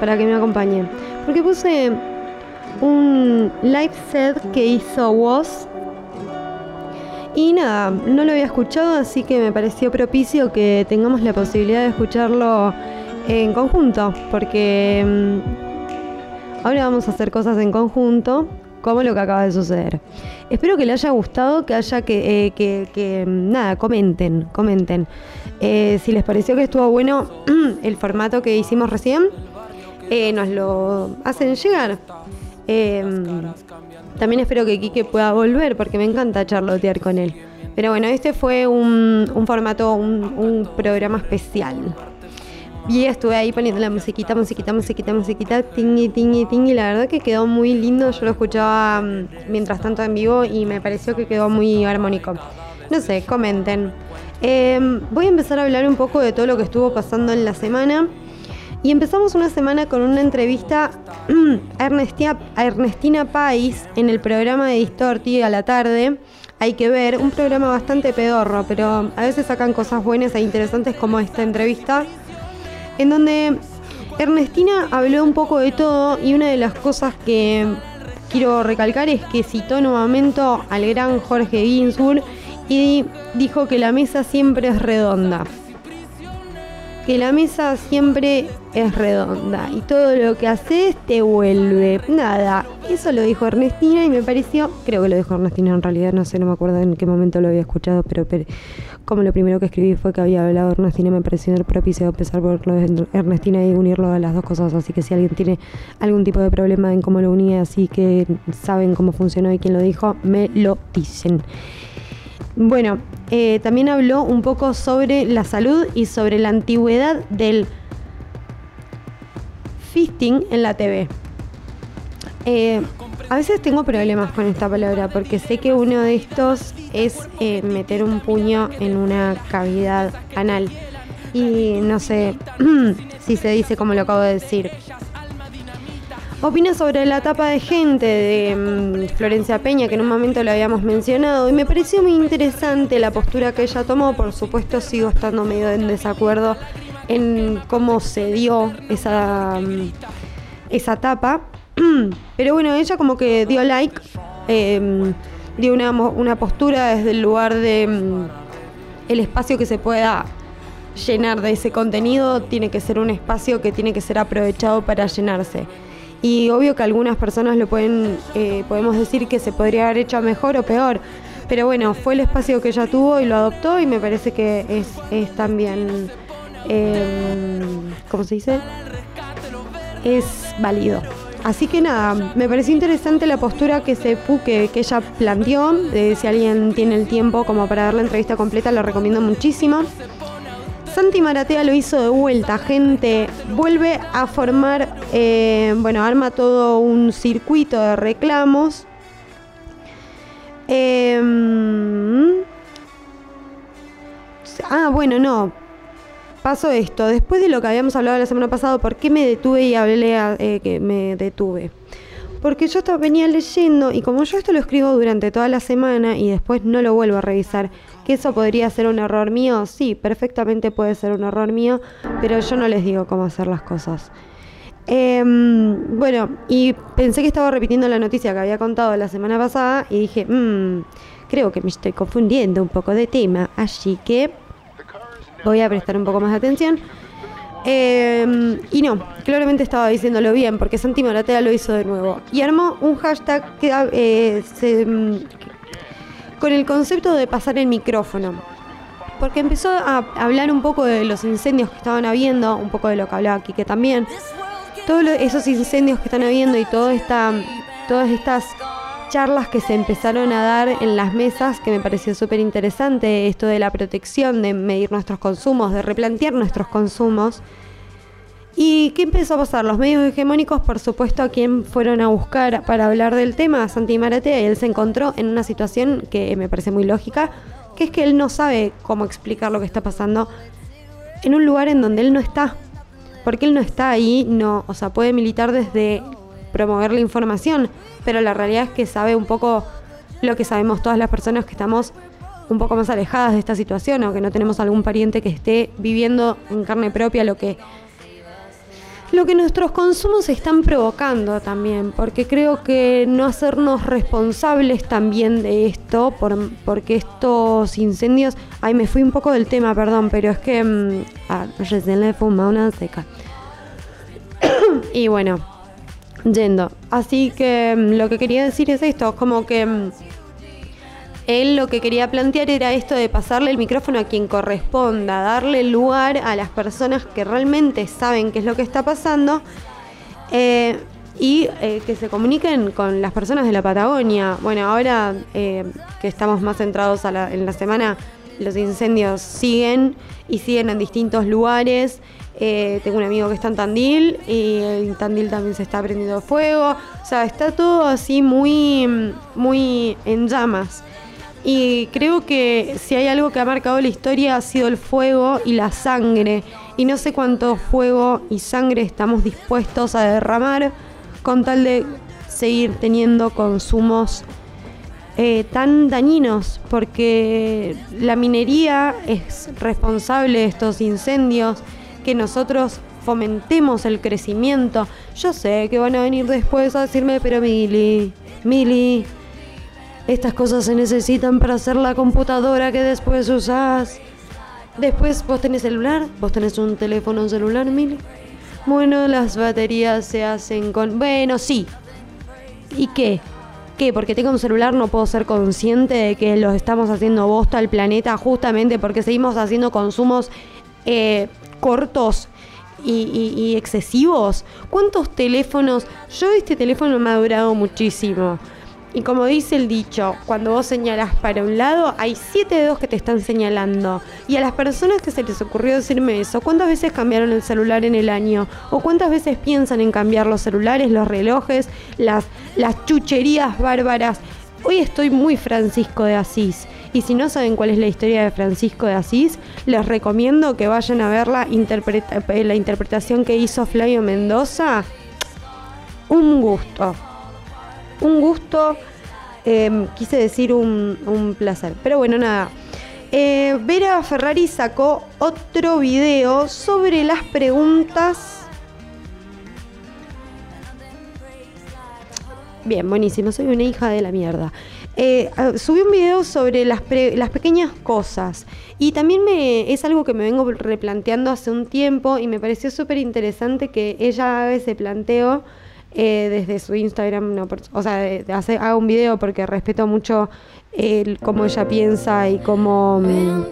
para que me acompañe. Porque puse un live set que hizo Woz. Y nada, no lo había escuchado, así que me pareció propicio que tengamos la posibilidad de escucharlo en conjunto. Porque mm, Ahora vamos a hacer cosas en conjunto, como lo que acaba de suceder. Espero que le haya gustado, que haya que, eh, que, nada, comenten, comenten. Eh, si les pareció que estuvo bueno el formato que hicimos recién, eh, nos lo hacen llegar. también espero que Quique pueda volver porque me encanta charlotear con él. Pero bueno, este fue un, formato, un, un programa especial. Y estuve ahí poniendo la musiquita, musiquita, musiquita, musiquita, tingi, tingi, tingi. La verdad que quedó muy lindo. Yo lo escuchaba mm, mientras tanto en vivo y me pareció que quedó muy armónico. No sé, comenten. Em, voy a empezar a hablar un poco de todo lo que estuvo pasando en la semana. Y empezamos una semana con una entrevista a Ernestina Pais en el programa de Distorti a la tarde. Hay que ver, un programa bastante pedorro, pero a veces sacan cosas buenas e interesantes como esta entrevista en donde Ernestina habló un poco de todo y una de las cosas que quiero recalcar es que citó nuevamente al gran Jorge Ginsburg y dijo que la mesa siempre es redonda que la mesa siempre es redonda y todo lo que haces te vuelve. Nada, eso lo dijo Ernestina y me pareció, creo que lo dijo Ernestina en realidad, no sé, no me acuerdo en qué momento lo había escuchado, pero, como lo primero que escribí fue que había hablado Ernestina, me pareció propicio empezar por lo de Ernestina y unirlo a las dos cosas. Así que si alguien tiene algún tipo de problema en cómo lo unía, así que saben cómo funcionó y quién lo dijo, me lo dicen. Bueno, eh, también habló un poco sobre la salud y sobre la antigüedad del fisting en la TV. Eh, a veces tengo problemas con esta palabra porque sé que uno de estos es eh, meter un puño en una cavidad anal. Y no sé si se dice como lo acabo de decir opina sobre la tapa de gente de mm, Florencia Peña, que en un momento lo habíamos mencionado, y me pareció muy interesante la postura que ella tomó. Por supuesto, sigo estando medio en desacuerdo en cómo se dio esa, mm, esa tapa. Pero bueno, ella como que dio like, em, dio una, una, postura desde el lugar de mm, el espacio que se pueda llenar de ese contenido tiene que ser un espacio que tiene que ser aprovechado para llenarse. Y obvio que algunas personas lo pueden, eh, podemos decir que se podría haber hecho mejor o peor. Pero bueno, fue el espacio que ella tuvo y lo adoptó y me parece que es, es también, eh, ¿cómo se dice? Es válido. Así que nada, me pareció interesante la postura que se que, que ella planteó. si alguien tiene el tiempo como para ver la entrevista completa, lo recomiendo muchísimo. Santi Maratea lo hizo de vuelta, gente. Vuelve a formar, eh, bueno, arma todo un circuito de reclamos. Em, ah, bueno, no. Pasó esto. Después de lo que habíamos hablado la semana pasada, ¿por qué me detuve y hablé eh, que me detuve? Porque yo venía leyendo y como yo esto lo escribo durante toda la semana y después no lo vuelvo a revisar, ¿Que eso podría ser un error mío? Sí, perfectamente puede ser un error mío, pero yo no les digo cómo hacer las cosas. Em, bueno, y pensé que estaba repitiendo la noticia que había contado la semana pasada y dije, mmm, creo que me estoy confundiendo un poco de tema, así que voy a prestar un poco más de atención. Em, y no, claramente estaba diciéndolo bien, porque Santi Maratea lo hizo de nuevo. Y armó un hashtag que, eh, mm, con el concepto de pasar el micrófono. Porque empezó a hablar un poco de los incendios que estaban habiendo, un poco de lo que hablaba aquí que también todos esos incendios que están habiendo y toda esta, todas estas charlas que se empezaron a dar en las mesas, que me pareció súper interesante, esto de la protección, de medir nuestros consumos, de replantear nuestros consumos. ¿Y qué empezó a pasar? Los medios hegemónicos, por supuesto, a quien fueron a buscar para hablar del tema, Santi Maratea, y él se encontró en una situación que me parece muy lógica, que es que él no sabe cómo explicar lo que está pasando en un lugar en donde él no está porque él no está ahí, no, o sea, puede militar desde promover la información, pero la realidad es que sabe un poco lo que sabemos todas las personas que estamos un poco más alejadas de esta situación o que no tenemos algún pariente que esté viviendo en carne propia lo que lo que nuestros consumos están provocando también, porque creo que no hacernos responsables también de esto, porque estos incendios, ay, me fui un poco del tema, perdón, pero es que mm, ah, recién le fuma una seca. y bueno, yendo. Así que mm, lo que quería decir es esto, como que mm, él lo que quería plantear era esto de pasarle el micrófono a quien corresponda, darle lugar a las personas que realmente saben qué es lo que está pasando eh, y eh, que se comuniquen con las personas de la Patagonia. Bueno, ahora eh, que estamos más centrados en la semana, los incendios siguen y siguen en distintos lugares. tengo un amigo que está en Tandil y en Tandil también se está prendiendo fuego. O sea, está todo así muy, muy en llamas. Y creo que si hay algo que ha marcado la historia ha sido el fuego y la sangre. Y no sé cuánto fuego y sangre estamos dispuestos a derramar con tal de seguir teniendo consumos eh, tan dañinos, porque la minería es responsable de estos incendios, que nosotros fomentemos el crecimiento. Yo sé que van a venir después a decirme, pero Mili, Mili, estas cosas se necesitan para hacer la computadora que después usás. Después vos tenés celular, vos tenés un teléfono celular, Mili. Bueno, las baterías se hacen con... Bueno, sí. ¿Y qué? ¿Qué? Porque tengo un celular no puedo ser consciente de que los estamos haciendo bosta al planeta justamente porque seguimos haciendo consumos eh, cortos y, y, excesivos. ¿Cuántos teléfonos? Yo este teléfono me ha durado muchísimo. Y como dice el dicho, cuando vos señalas para un lado, hay siete dedos que te están señalando. Y a las personas que se les ocurrió decirme eso, ¿cuántas veces cambiaron el celular en el año? ¿O cuántas veces piensan en cambiar los celulares, los relojes, las, chucherías bárbaras? Hoy estoy muy Francisco de Asís. Y si no saben cuál es la historia de Francisco de Asís, les recomiendo que vayan a ver la, eh, la interpretación que hizo Flavio Mendoza. Un gusto un gusto, em, quise decir un, placer. Pero bueno, nada. Eh, Vera Ferrari sacó otro video sobre las preguntas. Bien, buenísimo, soy una hija de la mierda. Eh, subí un video sobre las, las pequeñas cosas y también me, es algo que me vengo replanteando hace un tiempo y me pareció súper interesante que ella haga ese planteo eh, desde su Instagram, no, o sea, hace, haga un video porque respeto mucho cómo ella piensa y cómo, mm,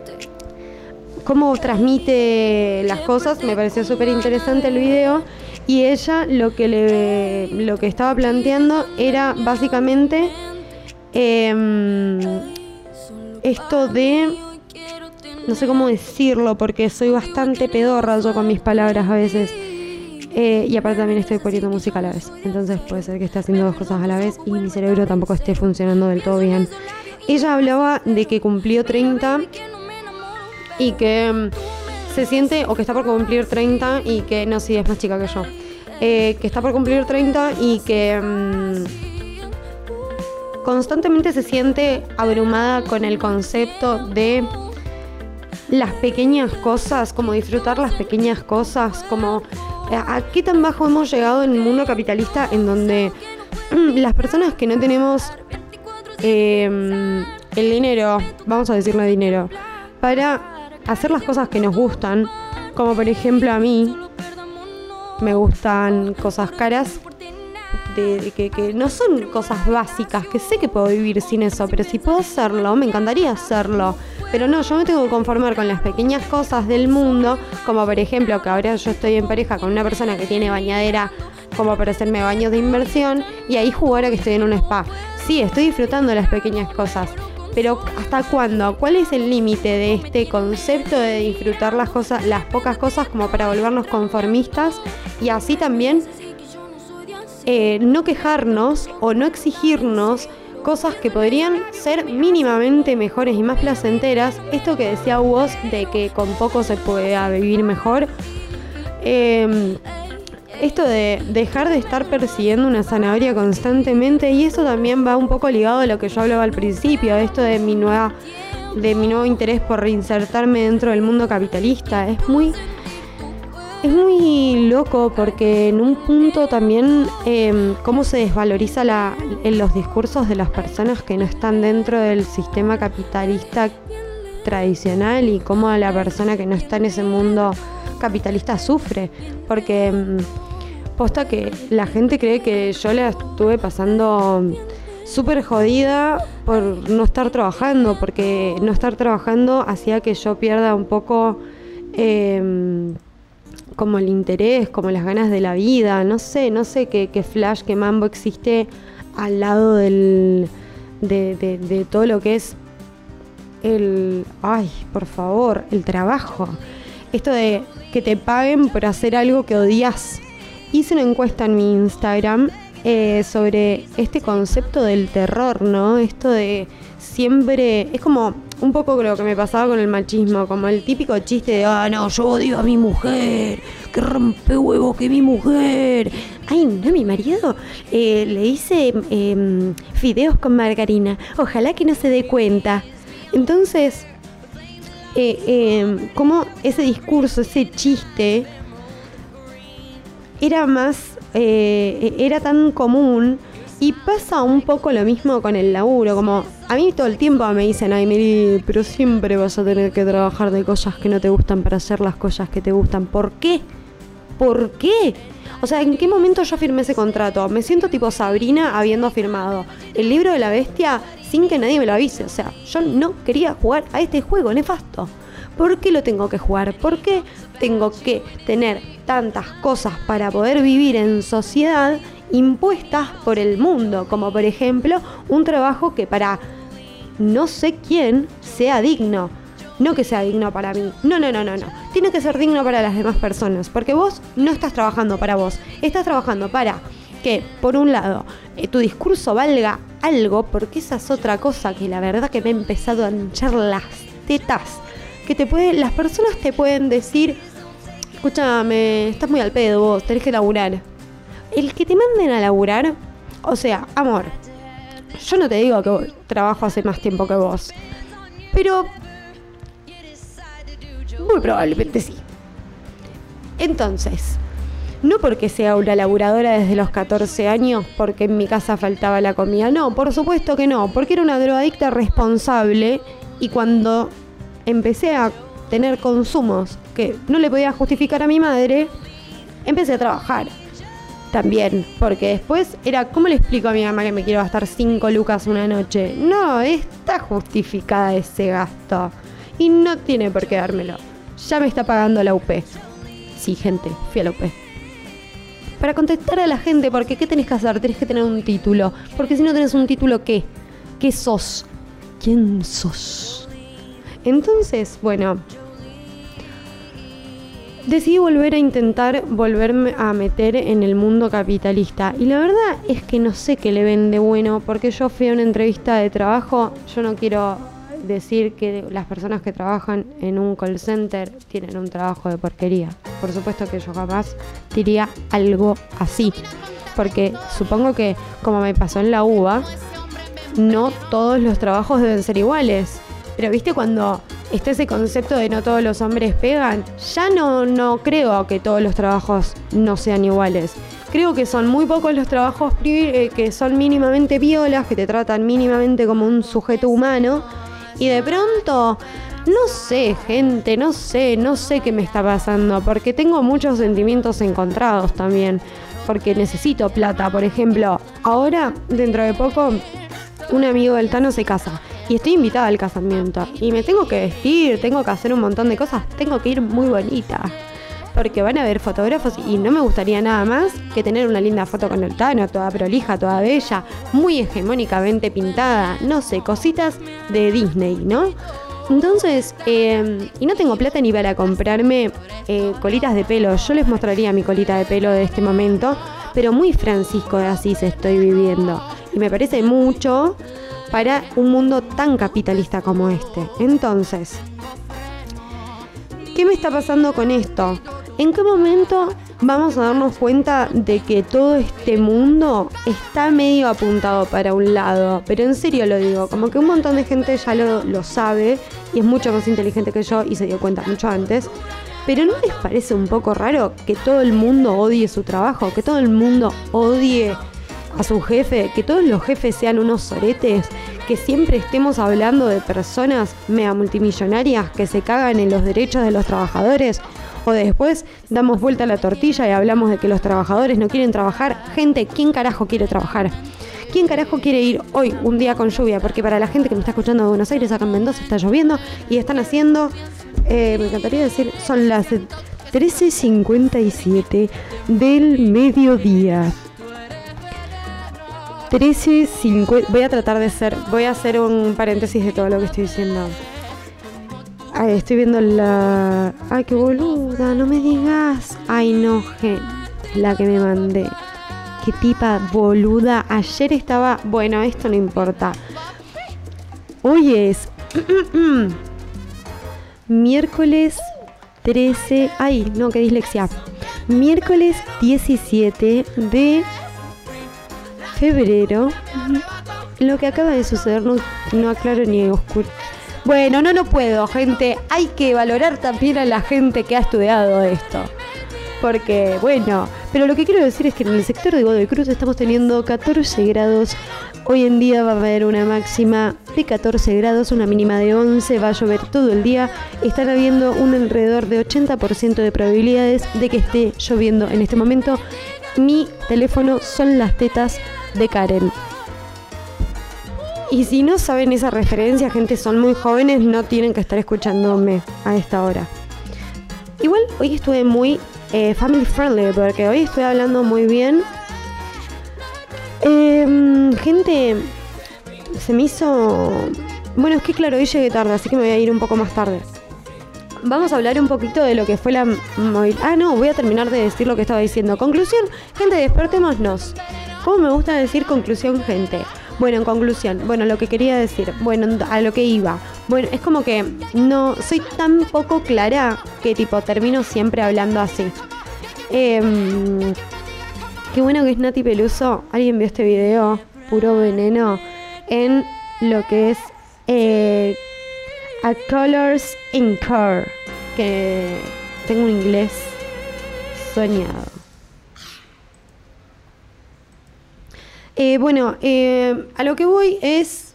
cómo transmite las cosas. Me pareció súper interesante el video. Y ella lo que, le, lo que estaba planteando era básicamente em, esto de no sé cómo decirlo porque soy bastante pedorra yo con mis palabras a veces. Eh, y aparte también estoy poniendo música a la vez. Entonces puede ser que esté haciendo dos cosas a la vez y mi cerebro tampoco esté funcionando del todo bien. Ella hablaba de que cumplió 30 y que mm, se siente, o que está por cumplir 30 y que, no, sí, es más chica que yo. Eh, que está por cumplir 30 y que mm, constantemente se siente abrumada con el concepto de las pequeñas cosas, como disfrutar las pequeñas cosas, como a qué tan bajo hemos llegado en el mundo capitalista en donde las personas que no tenemos em, el dinero, vamos a decirle dinero, para hacer las cosas que nos gustan, como por ejemplo a mí, me gustan cosas caras, de, que, que, no son cosas básicas, que sé que puedo vivir sin eso, pero si puedo hacerlo, me encantaría hacerlo. Pero no, yo me tengo que conformar con las pequeñas cosas del mundo, como por ejemplo que ahora yo estoy en pareja con una persona que tiene bañadera como para hacerme baños de inversión y ahí jugar a que estoy en un spa. Sí, estoy disfrutando las pequeñas cosas, pero ¿hasta cuándo? ¿Cuál es el límite de este concepto de disfrutar las cosas, las pocas cosas como para volvernos conformistas y así también eh, no quejarnos o no exigirnos cosas que podrían ser mínimamente mejores y más placenteras. Esto que decía vos de que con poco se pueda vivir mejor. Em, esto de dejar de estar persiguiendo una zanahoria constantemente y eso también va un poco ligado a lo que yo hablaba al principio, esto de mi nueva de mi nuevo interés por reinsertarme dentro del mundo capitalista. Es muy es muy loco porque en un punto también em, cómo se desvaloriza la, en los discursos de las personas que no están dentro del sistema capitalista tradicional y cómo la persona que no está en ese mundo capitalista sufre. Porque em, posta que la gente cree que yo la estuve pasando súper jodida por no estar trabajando, porque no estar trabajando hacía que yo pierda un poco... Eh, como el interés, como las ganas de la vida, no sé, no sé qué, flash, qué mambo existe al lado del, de, todo lo que es el, ay, por favor, el trabajo. Esto de que te paguen por hacer algo que odias. Hice una encuesta en mi Instagram eh, sobre este concepto del terror, ¿no? Esto de siempre, es como un poco lo que me pasaba con el machismo, como el típico chiste de, ah, no, yo odio a mi mujer, que rompe huevo que mi mujer. Ay, no, mi marido eh, le hice em, fideos con margarina, ojalá que no se dé cuenta. Entonces, eh, em, como ese discurso, ese chiste, era más, eh, era tan común y pasa un poco lo mismo con el laburo, como a mí todo el tiempo me dicen, ay Miri, pero siempre vas a tener que trabajar de cosas que no te gustan para hacer las cosas que te gustan. ¿Por qué? ¿Por qué? O sea, ¿en qué momento yo firmé ese contrato? Me siento tipo Sabrina habiendo firmado el libro de la bestia sin que nadie me lo avise. O sea, yo no quería jugar a este juego nefasto. ¿Por qué lo tengo que jugar? ¿Por qué tengo que tener tantas cosas para poder vivir en sociedad impuestas por el mundo, como por ejemplo un trabajo que para no sé quién sea digno. No que sea digno para mí. No, no, no, no, no. Tiene que ser digno para las demás personas. Porque vos no estás trabajando para vos. Estás trabajando para que, por un lado, eh, tu discurso valga algo, porque esa es otra cosa que la verdad que me ha empezado a hinchar las tetas. Que te puede, las personas te pueden decir, escúchame, estás muy al pedo vos, tenés que laburar el que te manden a laburar, o sea, amor, yo no te digo que trabajo hace más tiempo que vos, pero muy probablemente sí. Entonces, no porque sea una laburadora desde los 14 años, porque en mi casa faltaba la comida, no, por supuesto que no, porque era una drogadicta responsable y cuando empecé a tener consumos que no le podía justificar a mi madre, empecé a trabajar también, porque después era, ¿cómo le explico a mi mamá que me quiero gastar 5 lucas una noche? No, está justificada ese gasto y no tiene por qué dármelo. Ya me está pagando la UP. Sí, gente, fui a la UP. Para contestar a la gente, porque ¿qué tenés que hacer? Tenés que tener un título. Porque si no tenés un título, ¿qué? ¿Qué sos? ¿Quién sos? Entonces, bueno, decidí volver a intentar volverme a meter en el mundo capitalista. Y la verdad es que no sé qué le ven de bueno, porque yo fui a una entrevista de trabajo, yo no quiero decir que las personas que trabajan en un call center tienen un trabajo de porquería. Por supuesto que yo jamás diría algo así, porque supongo que como me pasó en la UBA, no todos los trabajos deben ser iguales. Pero viste cuando está ese concepto de no todos los hombres pegan, ya no, no creo que todos los trabajos no sean iguales. Creo que son muy pocos los trabajos eh, que son mínimamente violas, que te tratan mínimamente como un sujeto humano. Y de pronto, no sé, gente, no sé, no sé qué me está pasando, porque tengo muchos sentimientos encontrados también, porque necesito plata. Por ejemplo, ahora, dentro de poco, un amigo del Tano se casa y estoy invitada al casamiento y me tengo que vestir, tengo que hacer un montón de cosas, tengo que ir muy bonita porque van a ver fotógrafos y no me gustaría nada más que tener una linda foto con el Tano, toda prolija, toda bella, muy hegemónicamente pintada, no sé, cositas de Disney, ¿no? Entonces, em, y no tengo plata ni para comprarme eh, colitas de pelo. Yo les mostraría mi colita de pelo de este momento, pero muy Francisco de Asís estoy viviendo. Y me parece mucho para un mundo tan capitalista como este. Entonces, ¿qué me está pasando con esto? ¿En qué momento vamos a darnos cuenta de que todo este mundo está medio apuntado para un lado? Pero en serio lo digo, como que un montón de gente ya lo, sabe y es mucho más inteligente que yo y se dio cuenta mucho antes. Pero ¿no les parece un poco raro que todo el mundo odie su trabajo? Que todo el mundo odie a su jefe, que todos los jefes sean unos soretes, que siempre estemos hablando de personas mega multimillonarias que se cagan en los derechos de los trabajadores o después damos vuelta a la tortilla y hablamos de que los trabajadores no quieren trabajar. Gente, ¿quién carajo quiere trabajar? ¿Quién carajo quiere ir hoy, un día con lluvia? Porque para la gente que me está escuchando de Buenos Aires, acá en Mendoza está lloviendo y están haciendo, eh, me encantaría decir, son las 13.57 del mediodía. 13.50, voy a tratar de ser, voy a hacer un paréntesis de todo lo que estoy diciendo. Estoy viendo la. Ay, qué boluda, no me digas. Ay, no, la que me mandé. Qué tipa boluda. Ayer estaba. Bueno, esto no importa. Hoy es. miércoles 13. Ay, no, qué dislexia. Miércoles 17 de febrero. Lo que acaba de suceder no, no aclaro ni oscuro bueno, no, no puedo, gente. Hay que valorar también a la gente que ha estudiado esto. Porque, bueno, pero lo que quiero decir es que en el sector de Godoy Cruz estamos teniendo 14 grados. Hoy en día va a haber una máxima de 14 grados, una mínima de 11, va a llover todo el día. Están habiendo un alrededor de 80% de probabilidades de que esté lloviendo en este momento. Mi teléfono son las tetas de Karen. Y si no saben esa referencia, gente, son muy jóvenes, no tienen que estar escuchándome a esta hora. Igual hoy estuve muy eh, family friendly, porque hoy estoy hablando muy bien. Em, gente, se me hizo... Bueno, es que claro, hoy llegué tarde, así que me voy a ir un poco más tarde. Vamos a hablar un poquito de lo que fue la Ah, no, voy a terminar de decir lo que estaba diciendo. Conclusión, gente, despertémonos. ¿Cómo me gusta decir conclusión, gente? Bueno, en conclusión, bueno, lo que quería decir, bueno, a lo que iba. Bueno, es como que no soy tan poco clara que tipo termino siempre hablando así. Em, qué bueno que es Nati Peluso. Alguien vio este video, puro veneno, en lo que es eh, A Colors in Car, que tengo un inglés soñado. Eh, bueno, eh, a lo que voy es,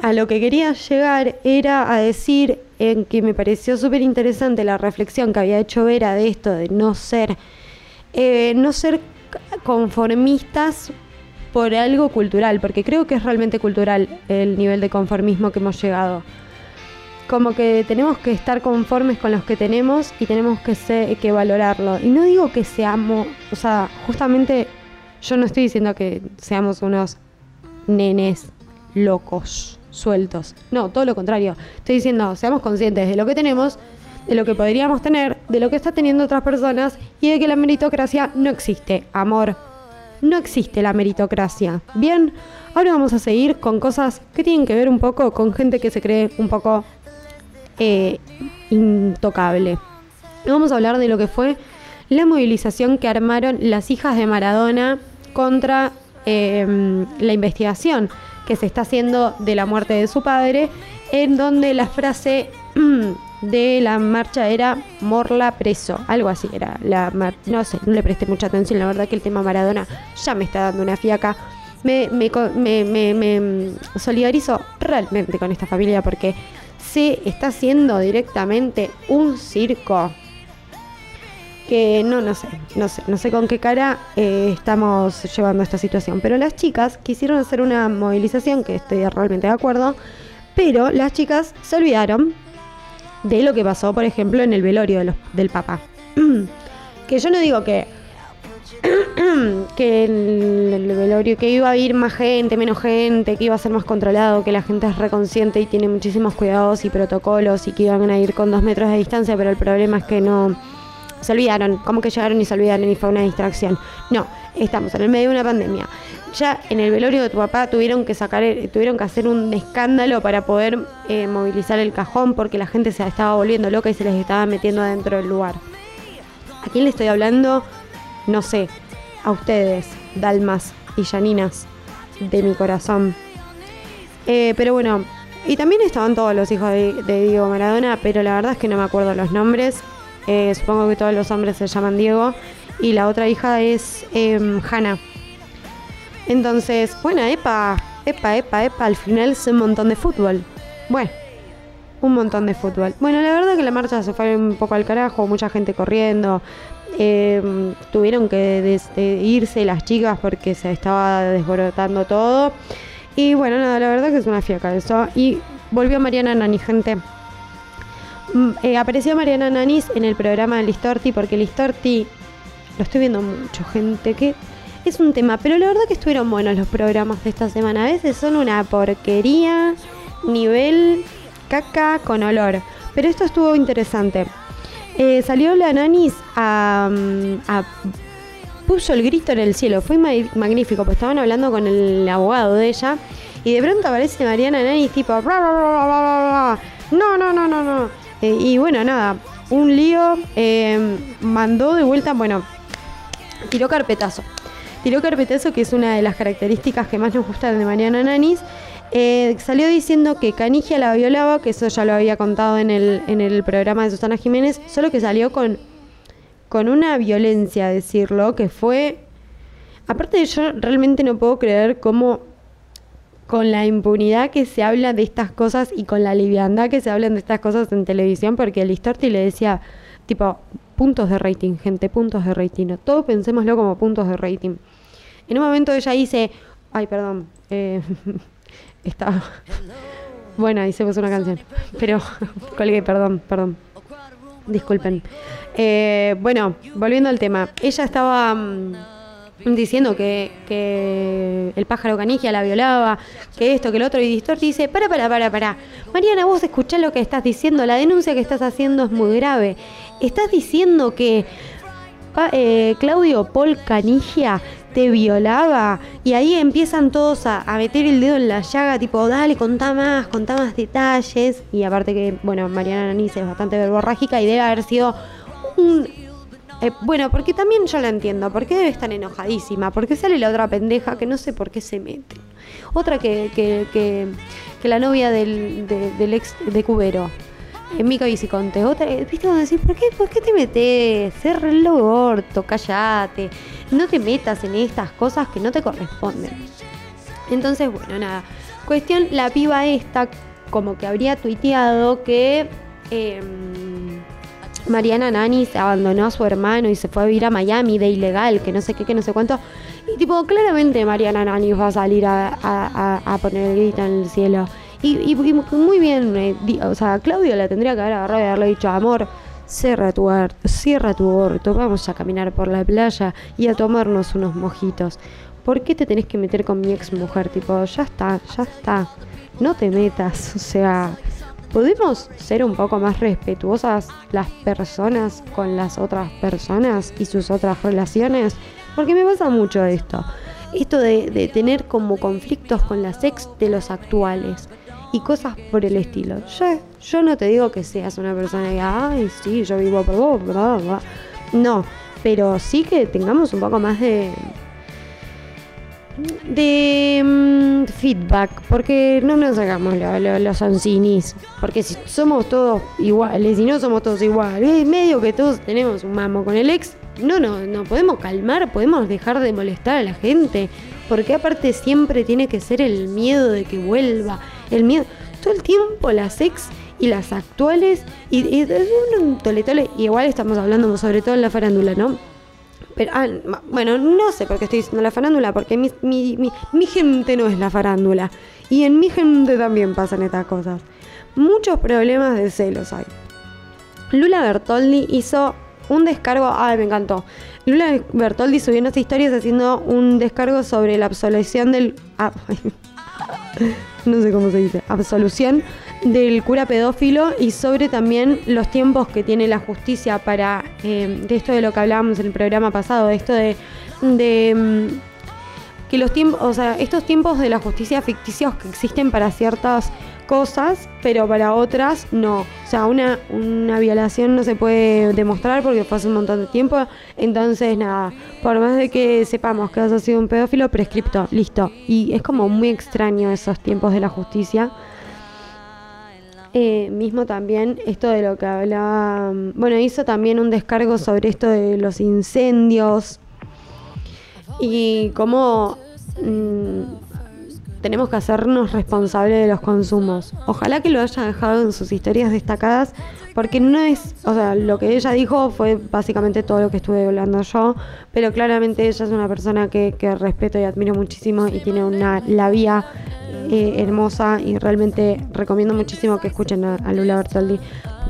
a lo que quería llegar era a decir en que me pareció súper interesante la reflexión que había hecho Vera de esto, de no ser, eh, no ser conformistas por algo cultural, porque creo que es realmente cultural el nivel de conformismo que hemos llegado. Como que tenemos que estar conformes con los que tenemos y tenemos que, que valorarlo. Y no digo que seamos, o sea, justamente yo no estoy diciendo que seamos unos nenes locos, sueltos. No, todo lo contrario. Estoy diciendo, seamos conscientes de lo que tenemos, de lo que podríamos tener, de lo que está teniendo otras personas y de que la meritocracia no existe. Amor, no existe la meritocracia. Bien, ahora vamos a seguir con cosas que tienen que ver un poco con gente que se cree un poco eh, intocable. Vamos a hablar de lo que fue la movilización que armaron las hijas de Maradona contra em, la investigación que se está haciendo de la muerte de su padre, en donde la frase de la marcha era Morla preso, algo así era la no sé, no le presté mucha atención, la verdad que el tema Maradona ya me está dando una fiaca. Me, me, me, me solidarizo realmente con esta familia porque se está haciendo directamente un circo que no, no sé, no sé, no sé con qué cara eh, estamos llevando esta situación. Pero las chicas quisieron hacer una movilización, que estoy realmente de acuerdo, pero las chicas se olvidaron de lo que pasó, por ejemplo, en el velorio del papá. que yo no digo que que en el velorio que iba a ir más gente, menos gente, que iba a ser más controlado, que la gente es reconsciente y tiene muchísimos cuidados y protocolos y que iban a ir con dos metros de distancia, pero el problema es que no se olvidaron, como que llegaron y se olvidaron y fue una distracción. No, estamos en el medio de una pandemia. Ya en el velorio de tu papá tuvieron que sacar, tuvieron que hacer un escándalo para poder eh, movilizar el cajón porque la gente se estaba volviendo loca y se les estaba metiendo adentro del lugar. ¿A quién le estoy hablando? No sé. A ustedes, Dalmas y Yaninas de mi corazón. Eh, pero bueno, y también estaban todos los hijos de, de Diego Maradona, pero la verdad es que no me acuerdo los nombres. Eh, supongo que todos los hombres se llaman Diego. Y la otra hija es eh, Hannah. Entonces, bueno, epa, epa, epa, epa, al final es un montón de fútbol. Bueno, un montón de fútbol. Bueno, la verdad que la marcha se fue un poco al carajo, mucha gente corriendo. Em, tuvieron que irse las chicas porque se estaba desborotando todo. Y bueno, nada, la verdad que es una fiaca eso. Y volvió Mariana Nani, gente. Mm, eh, apareció Mariana Nanis en el programa de Listorti porque Listorti lo estoy viendo mucho, gente, que es un tema, pero la verdad que estuvieron buenos los programas de esta semana. A veces son una porquería, nivel caca con olor. Pero esto estuvo interesante. Eh, salió la Nanis a, mm, a, puso el grito en el cielo. Fue magnífico, pues estaban hablando con el abogado de ella. Y de pronto aparece Mariana Nanis tipo... No, no, no, no, no. Eh, y bueno, nada, un lío, eh, mandó de vuelta, bueno, tiró carpetazo. Tiró carpetazo, que es una de las características que más nos gustan de Mariana Nanis. Eh, salió diciendo que Canigia la violaba, que eso ya lo había contado en el, en el programa de Susana Jiménez, solo que salió con, con una violencia, decirlo, que fue... Aparte yo realmente no puedo creer cómo con la impunidad que se habla de estas cosas y con la liviandad que se hablan de estas cosas en televisión, porque el Listorti le decía, tipo, puntos de rating, gente, puntos de rating. Todo pensémoslo como puntos de rating. En un momento ella dice, ay, perdón, eh, está... Bueno, puso una canción, pero colgué, perdón, perdón. Disculpen. Eh, bueno, volviendo al tema. Ella estaba... Diciendo que, que, el pájaro canigia la violaba, que esto, que el otro, y Distorti dice, para, para, para, para. Mariana, vos escuchás lo que estás diciendo, la denuncia que estás haciendo es muy grave. Estás diciendo que eh, Claudio Paul Canigia te violaba y ahí empiezan todos a, a, meter el dedo en la llaga, tipo, dale, contá más, contá más detalles. Y aparte que, bueno, Mariana Nanis es bastante verborrágica y debe haber sido un eh, bueno, porque también yo la entiendo, porque debe estar enojadísima, porque sale la otra pendeja que no sé por qué se mete. Otra que, que, que, la novia del, del ex de Cubero, en Mica Viciconte. Otra, ¿viste? Vamos a decir, ¿por qué, ¿por qué te metes? Ser lo orto, callate. No te metas en estas cosas que no te corresponden. Entonces, bueno, nada. Cuestión, la piba esta como que habría tuiteado que... Eh, Mariana Nani se abandonó a su hermano y se fue a vivir a Miami de ilegal, que no sé qué, que no sé cuánto. Y tipo, claramente Mariana Nani va a salir a, poner el grito en el cielo. Y, muy bien, eh, o sea, Claudio la tendría que haber agarrado y haberle dicho, amor, cierra tu, cierra tu orto, vamos a caminar por la playa y a tomarnos unos mojitos. ¿Por qué te tenés que meter con mi ex mujer? Tipo, ya está, ya está. No te metas, o sea, ¿Podemos ser un poco más respetuosas las personas con las otras personas y sus otras relaciones? Porque me pasa mucho esto. Esto de, tener como conflictos con las ex de los actuales y cosas por el estilo. Yo, yo no te digo que seas una persona que, ay, sí, yo vivo por vos, bla, No, pero sí que tengamos un poco más de, de mm, feedback, porque no nos hagamos los oncinis, porque si somos todos iguales, y no somos todos iguales, medio que todos tenemos un mamo con el ex, no, no, no podemos calmar, podemos dejar de molestar a la gente, porque aparte siempre tiene que ser el miedo de que vuelva, el miedo, todo el tiempo las ex y las actuales, y, y, tole, tole, igual estamos hablando sobre todo en la farándula, ¿no? Pero, ah, bueno, no sé por qué estoy diciendo la farándula, porque mi, mi, mi, gente no es la farándula. Y en mi gente también pasan estas cosas. Muchos problemas de celos hay. Lula Bertoldi hizo un descargo. Ay, me encantó. Lula Bertoldi subió unas historias haciendo un descargo sobre la absolución del. Ah, no sé cómo se dice. Absolución del cura pedófilo y sobre también los tiempos que tiene la justicia para, eh, de esto de lo que hablábamos en el programa pasado, de esto de, de mm, que los tiempos, o sea, estos tiempos de la justicia ficticios que existen para ciertas cosas, pero para otras no. O sea, una, una violación no se puede demostrar porque fue hace un montón de tiempo. Entonces, nada, por más de que sepamos que has sido un pedófilo, prescripto, listo. Y es como muy extraño esos tiempos de la justicia. Eh, mismo también esto de lo que hablaba, mm, bueno, hizo también un descargo sobre esto de los incendios y cómo mm, tenemos que hacernos responsables de los consumos. Ojalá que lo haya dejado en sus historias destacadas, porque no es, o sea, lo que ella dijo fue básicamente todo lo que estuve hablando yo, pero claramente ella es una persona que, respeto y admiro muchísimo y tiene una la vía eh, hermosa y realmente recomiendo muchísimo que escuchen a, Lula Bertoldi.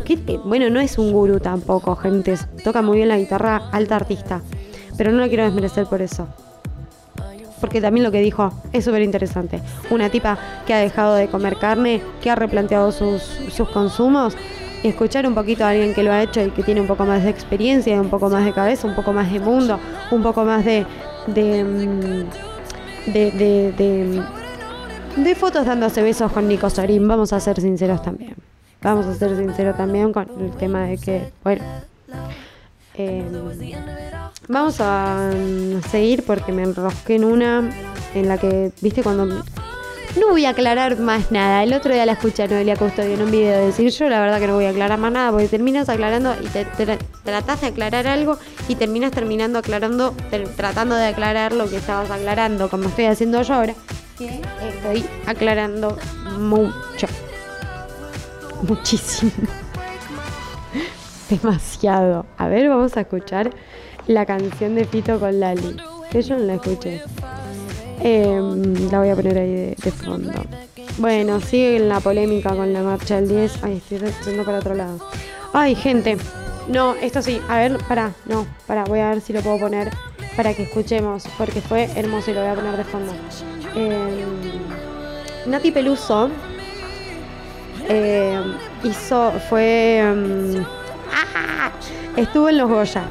Que, bueno, no es un gurú tampoco, gente. Toca muy bien la guitarra, alta artista. Pero no la quiero desmerecer por eso. Porque también lo que dijo es súper interesante. Una tipa que ha dejado de comer carne, que ha replanteado sus, sus consumos. Escuchar un poquito a alguien que lo ha hecho y que tiene un poco más de experiencia, un poco más de cabeza, un poco más de mundo, un poco más de, de, mm, de de fotos dándose besos con Nico Sorín, vamos a ser sinceros también. Vamos a ser sinceros también con el tema de que, bueno, em, vamos a seguir porque me enrosqué en una en la que, viste, cuando... No voy a aclarar más nada. El otro día la escuché a Noelia Custodio en un video de decir yo la verdad que no voy a aclarar más nada porque terminas aclarando y te, de aclarar algo y terminas terminando aclarando, tratando de aclarar lo que estabas aclarando, como estoy haciendo yo ahora estoy aclarando mucho. Muchísimo. Demasiado. A ver, vamos a escuchar la canción de Fito con Lali. Que yo no la escuché. Em, la voy a poner ahí de, fondo. Bueno, sigue la polémica con la marcha del 10. Ay, estoy yendo para otro lado. Ay, gente. No, esto sí. A ver, para, no, para, voy a ver si lo puedo poner para que escuchemos, porque fue hermoso y lo voy a poner de fondo. Eh, Nati Peluso eh, hizo, fue, estuvo en los Goya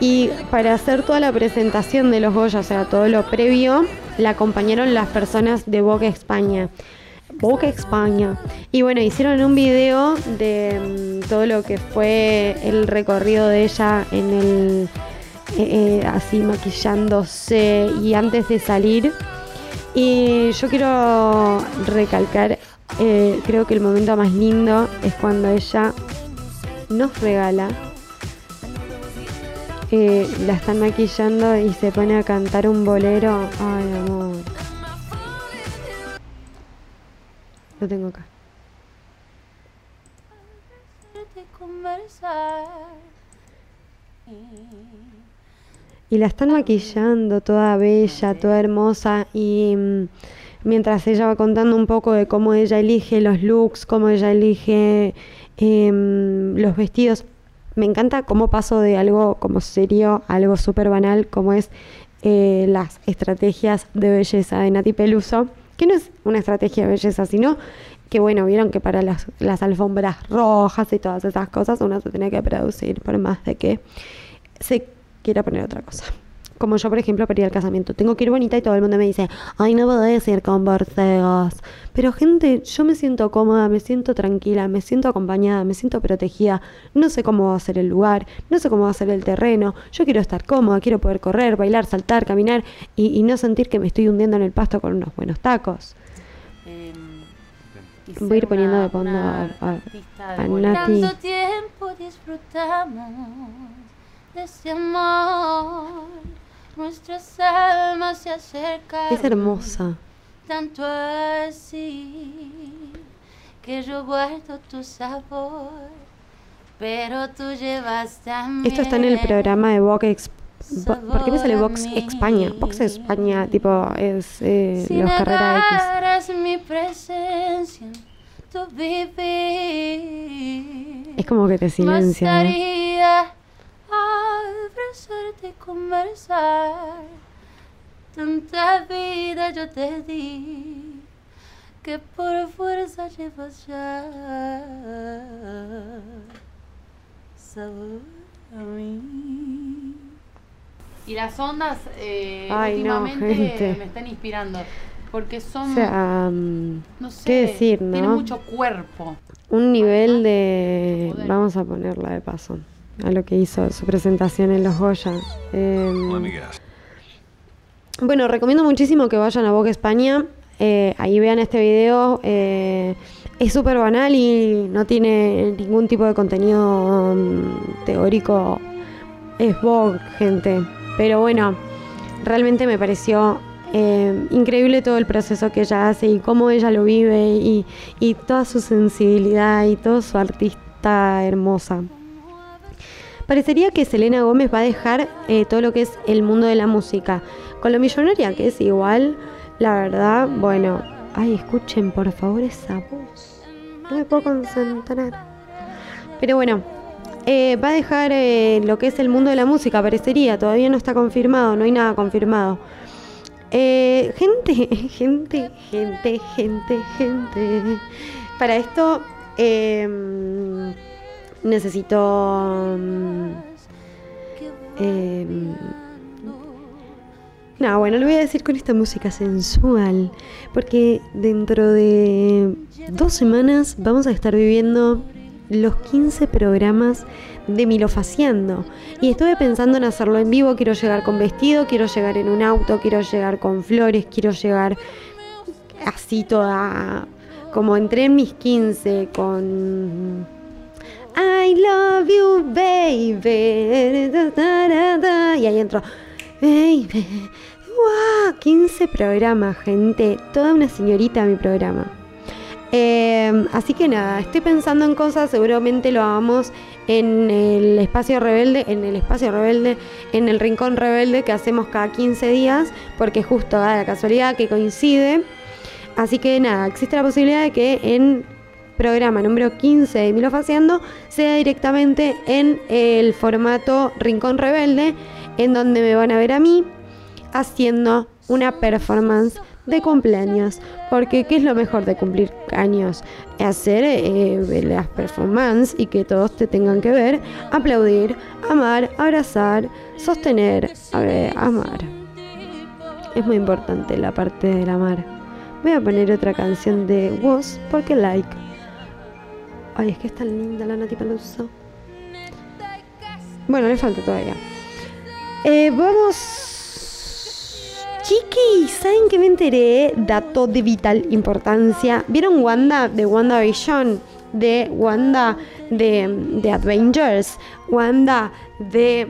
y para hacer toda la presentación de los Goya, o sea, todo lo previo, la acompañaron las personas de Boca España. Boca España. Y bueno, hicieron un video de em, todo lo que fue el recorrido de ella en el eh, así maquillándose y antes de salir y yo quiero recalcar, eh, creo que el momento más lindo es cuando ella nos regala, la están maquillando y se pone a cantar un bolero. Ay, amor. Lo tengo acá y la están maquillando toda bella, toda hermosa y mm, mientras ella va contando un poco de cómo ella elige los looks, cómo ella elige em, los vestidos. Me encanta cómo paso de algo como serio a algo súper banal como es eh, las estrategias de belleza de Nati Peluso, que no es una estrategia de belleza, sino que bueno, vieron que para las, las alfombras rojas y todas esas cosas uno se tiene que producir por más de que se quiera poner otra cosa. Como yo, por ejemplo, para ir al casamiento. Tengo que ir bonita y todo el mundo me dice, ay, no podés ir con borcegos. Pero gente, yo me siento cómoda, me siento tranquila, me siento acompañada, me siento protegida. No sé cómo va a ser el lugar, no sé cómo va a ser el terreno. Yo quiero estar cómoda, quiero poder correr, bailar, saltar, caminar y, no sentir que me estoy hundiendo en el pasto con unos buenos tacos. Em, Voy a ir poniendo de fondo a, a, Nati. Tanto tiempo disfrutamos de ese amor. Nuestras almas se acercan. Es hermosa. Tanto así que yo guardo tu sabor. Pero tú llevas también. Esto está en el programa de Vox. ¿Por qué me sale Vox España? Vox España, tipo, es eh, los carreras X. mi presencia, tu Es como que te silencia. ¿eh? Abrazarte y conversar. Tanta vida yo te di que por fuerza llevas ya sabor a mí. Y las ondas eh, últimamente me están inspirando. Porque son. O sea, no sé, ¿qué decir, no? Tiene mucho cuerpo. Un nivel de. Vamos a ponerla de paso a lo que hizo su presentación en los Goya. Em, bueno, recomiendo muchísimo que vayan a Vogue España. Eh, ahí vean este video. Eh, es súper banal y no tiene ningún tipo de contenido mm, teórico. Es Vogue, gente. Pero bueno, realmente me pareció em, increíble todo el proceso que ella hace y cómo ella lo vive y, y toda su sensibilidad y toda su artista hermosa. Parecería que Selena Gómez va a dejar eh, todo lo que es el mundo de la música. Con lo millonaria que es igual, la verdad, bueno, ay, escuchen por favor esa voz. No me puedo concentrar. Pero bueno, eh, va a dejar eh, lo que es el mundo de la música, parecería. Todavía no está confirmado, no hay nada confirmado. gente, gente, gente, gente, gente. Para esto, em, necesito... Mm, em, no, bueno, lo voy a decir con esta música sensual, porque dentro de dos semanas vamos a estar viviendo los 15 programas de Milofaciando. Y estuve pensando en hacerlo en vivo, quiero llegar con vestido, quiero llegar en un auto, quiero llegar con flores, quiero llegar así toda, como entré en mis 15 con I love you, baby. Y ahí entro, baby. ¡Wow! 15 programas, gente. Toda una señorita mi programa. Em, así que nada, estoy pensando en cosas, seguramente lo hagamos en el espacio rebelde, en el espacio rebelde, en el rincón rebelde que hacemos cada 15 días, porque justo da la casualidad que coincide. Así que nada, existe la posibilidad de que en programa número 15 de Milo Faciando sea directamente en el formato Rincón Rebelde, en donde me van a ver a mí haciendo una performance de cumpleaños. Porque ¿qué es lo mejor de cumplir años? Hacer eh, las performances y que todos te tengan que ver, aplaudir, amar, abrazar, sostener, amar. Es muy importante la parte del amar. Voy a poner otra canción de Woz porque like. Ay, es que es tan linda la Nati Peluso. Bueno, le falta todavía. Eh, vamos. Chiqui, ¿saben que me enteré? Dato de vital importancia. ¿Vieron Wanda de WandaVision? De Wanda de, de Avengers. Wanda de.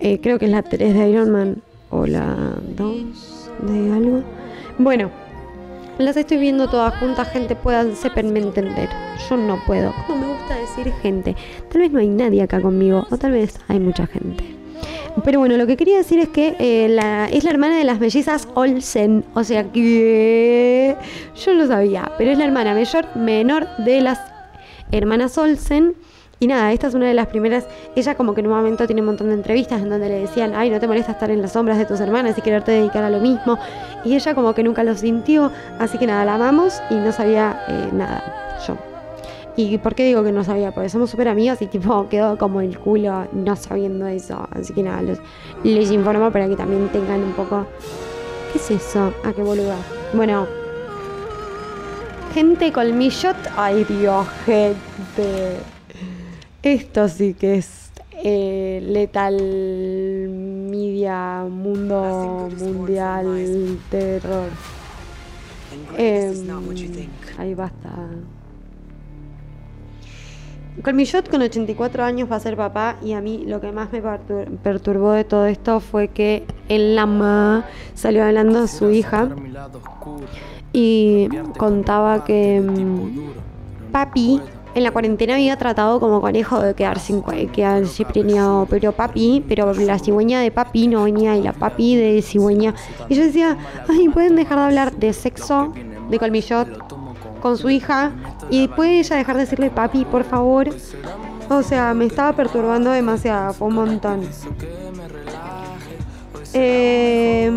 Eh, creo que es la 3 de Iron Man. O la 2 de algo. Bueno, las estoy viendo todas juntas, gente, puedan sepanme entender. Yo no puedo. Como me gusta decir gente. Tal vez no hay nadie acá conmigo, o tal vez hay mucha gente. Pero bueno, lo que quería decir es que eh, la, es la hermana de las mellizas Olsen. O sea que yo lo sabía, pero es la hermana mayor, menor de las hermanas Olsen. Y nada, esta es una de las primeras. Ella, como que en un momento tiene un montón de entrevistas en donde le decían, ay, no te molesta estar en las sombras de tus hermanas y quererte dedicar a lo mismo. Y ella, como que nunca lo sintió. Así que nada, la amamos y no sabía eh, nada, yo. ¿Y por qué digo que no sabía? Porque somos súper amigas y tipo quedó como el culo no sabiendo eso. Así que nada, les informo para que también tengan un poco... ¿Qué es eso? Ah, qué boluda. Bueno. Gente colmillot. Ay Dios, gente. Esto sí que es eh, letal media, mundo mundial, terror. Eh, ahí basta. Colmillot con 84 años va a ser papá y a mí lo que más me perturbó de todo esto fue que el lama salió hablando a su hija y contaba que mm, papi en la cuarentena había tratado como conejo de quedar sin preñado, pero papi, pero la cigüeña de papi no venía y la papi de cigüeña. Y yo decía, ay, pueden dejar de hablar de sexo, de colmillot, con su hija y puede ella dejar de decirle papi, por favor. O sea, me estaba perturbando demasiado, fue un montón. Eh,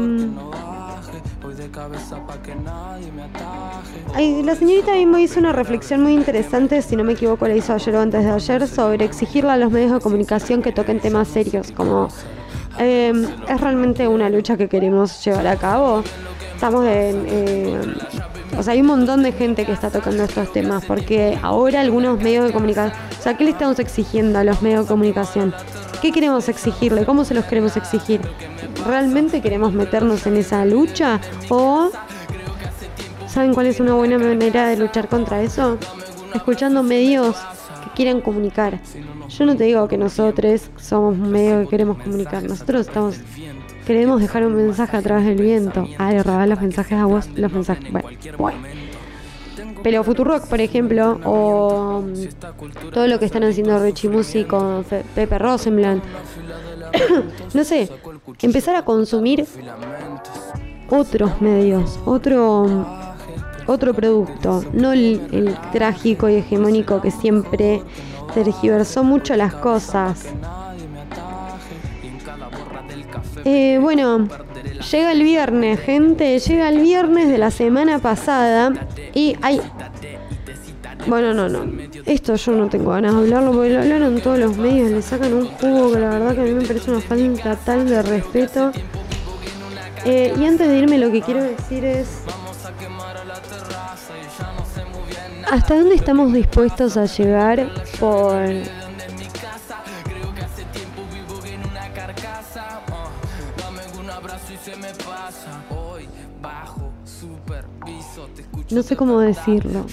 la señorita mismo hizo una reflexión muy interesante, si no me equivoco la hizo ayer o antes de ayer, sobre exigirle a los medios de comunicación que toquen temas serios, como eh, es realmente una lucha que queremos llevar a cabo. Estamos en, eh, o sea, hay un montón de gente que está tocando estos temas, porque ahora algunos medios de comunicación, o sea, ¿qué le estamos exigiendo a los medios de comunicación? ¿Qué queremos exigirle? ¿Cómo se los queremos exigir? ¿Realmente queremos meternos en esa lucha? ¿O saben cuál es una buena manera de luchar contra eso? Escuchando medios que quieran comunicar. Yo no te digo que nosotros somos un medio que queremos comunicar. Nosotros estamos Queremos dejar un mensaje a través del viento. Ah, de robar los mensajes a vos, los mensajes. Bueno, bueno. Pero Futurock, por ejemplo, o mm, todo lo que están haciendo Richie Musi con Pepe Rosenblatt. no sé, empezar a consumir otros medios, otro otro producto, no el, trágico y hegemónico que siempre tergiversó mucho las cosas. Eh, bueno, llega el viernes, gente. Llega el viernes de la semana pasada. Y hay. Bueno, no, no. Esto yo no tengo ganas de hablarlo porque lo hablaron todos los medios. Le sacan un jugo que la verdad que a mí me parece una falta tal de respeto. Eh, y antes de irme, lo que quiero decir es. ¿Hasta dónde estamos dispuestos a llegar por No sé cómo decirlo.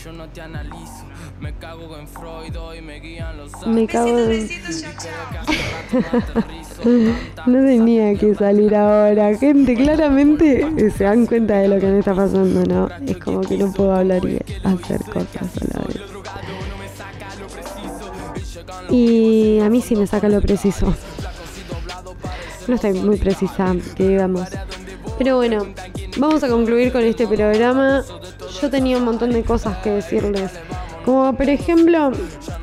Me cago en... no tenía que salir ahora. Gente, claramente se dan cuenta de lo que me está pasando, ¿no? Es como que no puedo hablar y hacer cosas a la vez. Y a mí sí me saca lo preciso. No estoy muy precisa, que digamos. Pero bueno, vamos a concluir con este programa. Yo tenía un montón de cosas que decirles. Como por ejemplo,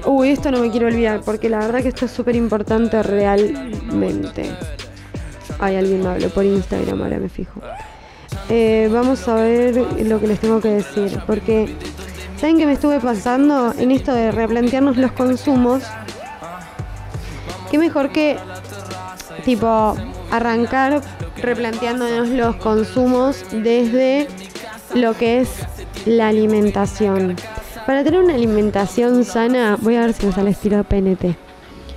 uy, esto no me quiero olvidar porque la verdad que esto es súper importante realmente. Hay alguien me habló por Instagram, ahora me fijo. Eh, vamos a ver lo que les tengo que decir. Porque, ¿saben qué me estuve pasando en esto de replantearnos los consumos? Qué mejor que, tipo, arrancar replanteándonos los consumos desde lo que es la alimentación. Para tener una alimentación sana, voy a ver si me sale estilo PNT.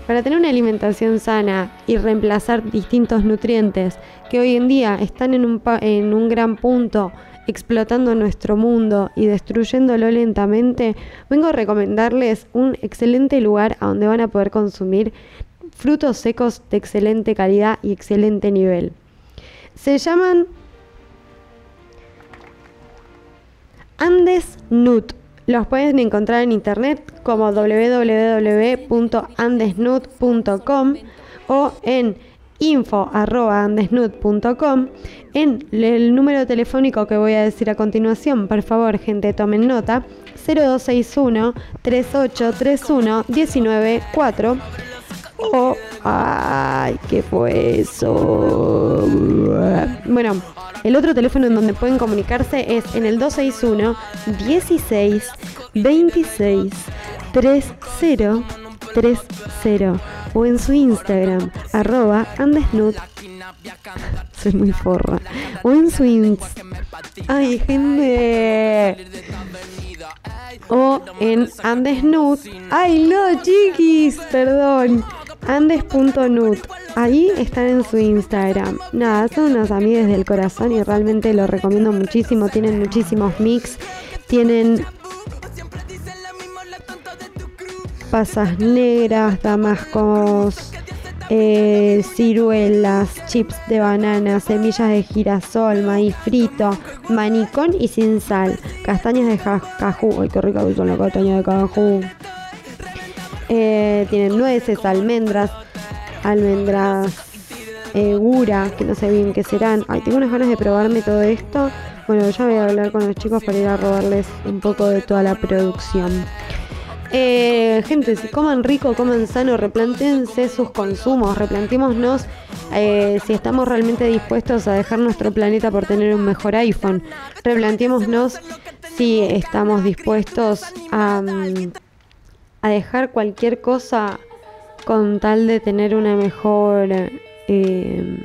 Para tener una alimentación sana y reemplazar distintos nutrientes que hoy en día están en un, en un gran punto explotando nuestro mundo y destruyéndolo lentamente, vengo a recomendarles un excelente lugar a donde van a poder consumir frutos secos de excelente calidad y excelente nivel. Se llaman Andes Nut. Los pueden encontrar en internet como www.andesnut.com o en info.andesnut.com en el número telefónico que voy a decir a continuación. Por favor, gente, tomen nota. 0261 3831 194 o ay, ¿qué fue eso? Bueno, el otro teléfono en donde pueden comunicarse es en el 261 16 26 3030 o en su Instagram arroba andesnut. Soy muy forra. O en su Instagram ay gente. O en andesnut. Ay no chiquis perdón andes.nut ahí están en su Instagram. Nada son unas amigas del corazón y realmente lo recomiendo muchísimo. Tienen muchísimos mix. Tienen pasas negras, damascos, eh, ciruelas, chips de banana, semillas de girasol, maíz frito, manicón y sin sal, castañas de cajú, ay qué rica son las castañas de cajú. Eh, tienen nueces, almendras, almendras eh, gura, que no sé bien qué serán. Ay, tengo unas ganas de probarme todo esto. Bueno, ya voy a hablar con los chicos para ir a robarles un poco de toda la producción. Eh, gente, si coman rico, coman sano, replantense sus consumos, replantémonos eh, si estamos realmente dispuestos a dejar nuestro planeta por tener un mejor iPhone. Replantémonos si estamos dispuestos a, mm, a dejar cualquier cosa con tal de tener una mejor eh,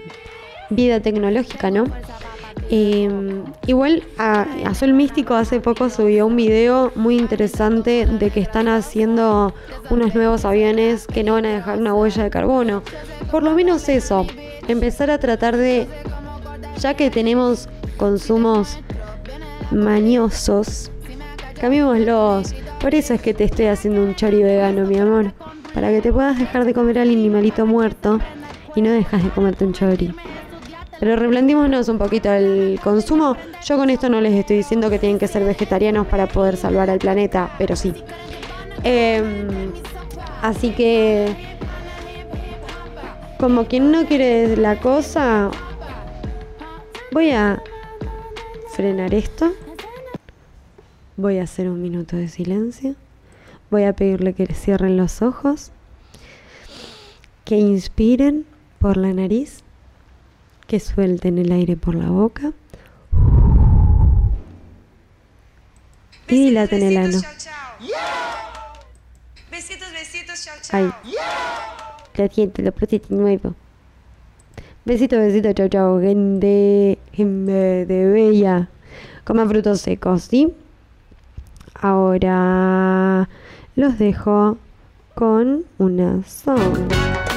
vida tecnológica, ¿no? Em, igual a, Azul Místico hace poco subió un video muy interesante de que están haciendo unos nuevos aviones que no van a dejar una huella de carbono. Por lo menos eso, empezar a tratar de, ya que tenemos consumos mañosos, cambiémoslos. Por eso es que te estoy haciendo un chori vegano, mi amor. Para que te puedas dejar de comer al animalito muerto y no dejas de comerte un chori. Pero replantémonos un poquito el consumo. Yo con esto no les estoy diciendo que tienen que ser vegetarianos para poder salvar al planeta, pero sí. Em, así que, como quien no quiere la cosa, voy a frenar esto. Voy a hacer un minuto de silencio. Voy a pedirle que cierren los ojos, que inspiren por la nariz que suelten el aire por la boca y dilaten el ano. Besitos, besitos, chao, chao. Lo siento, lo puse nuevo. Besito, besito, chao, chao, gente, gente de bella. Coman frutos secos, ¿sí? Ahora los dejo con una song.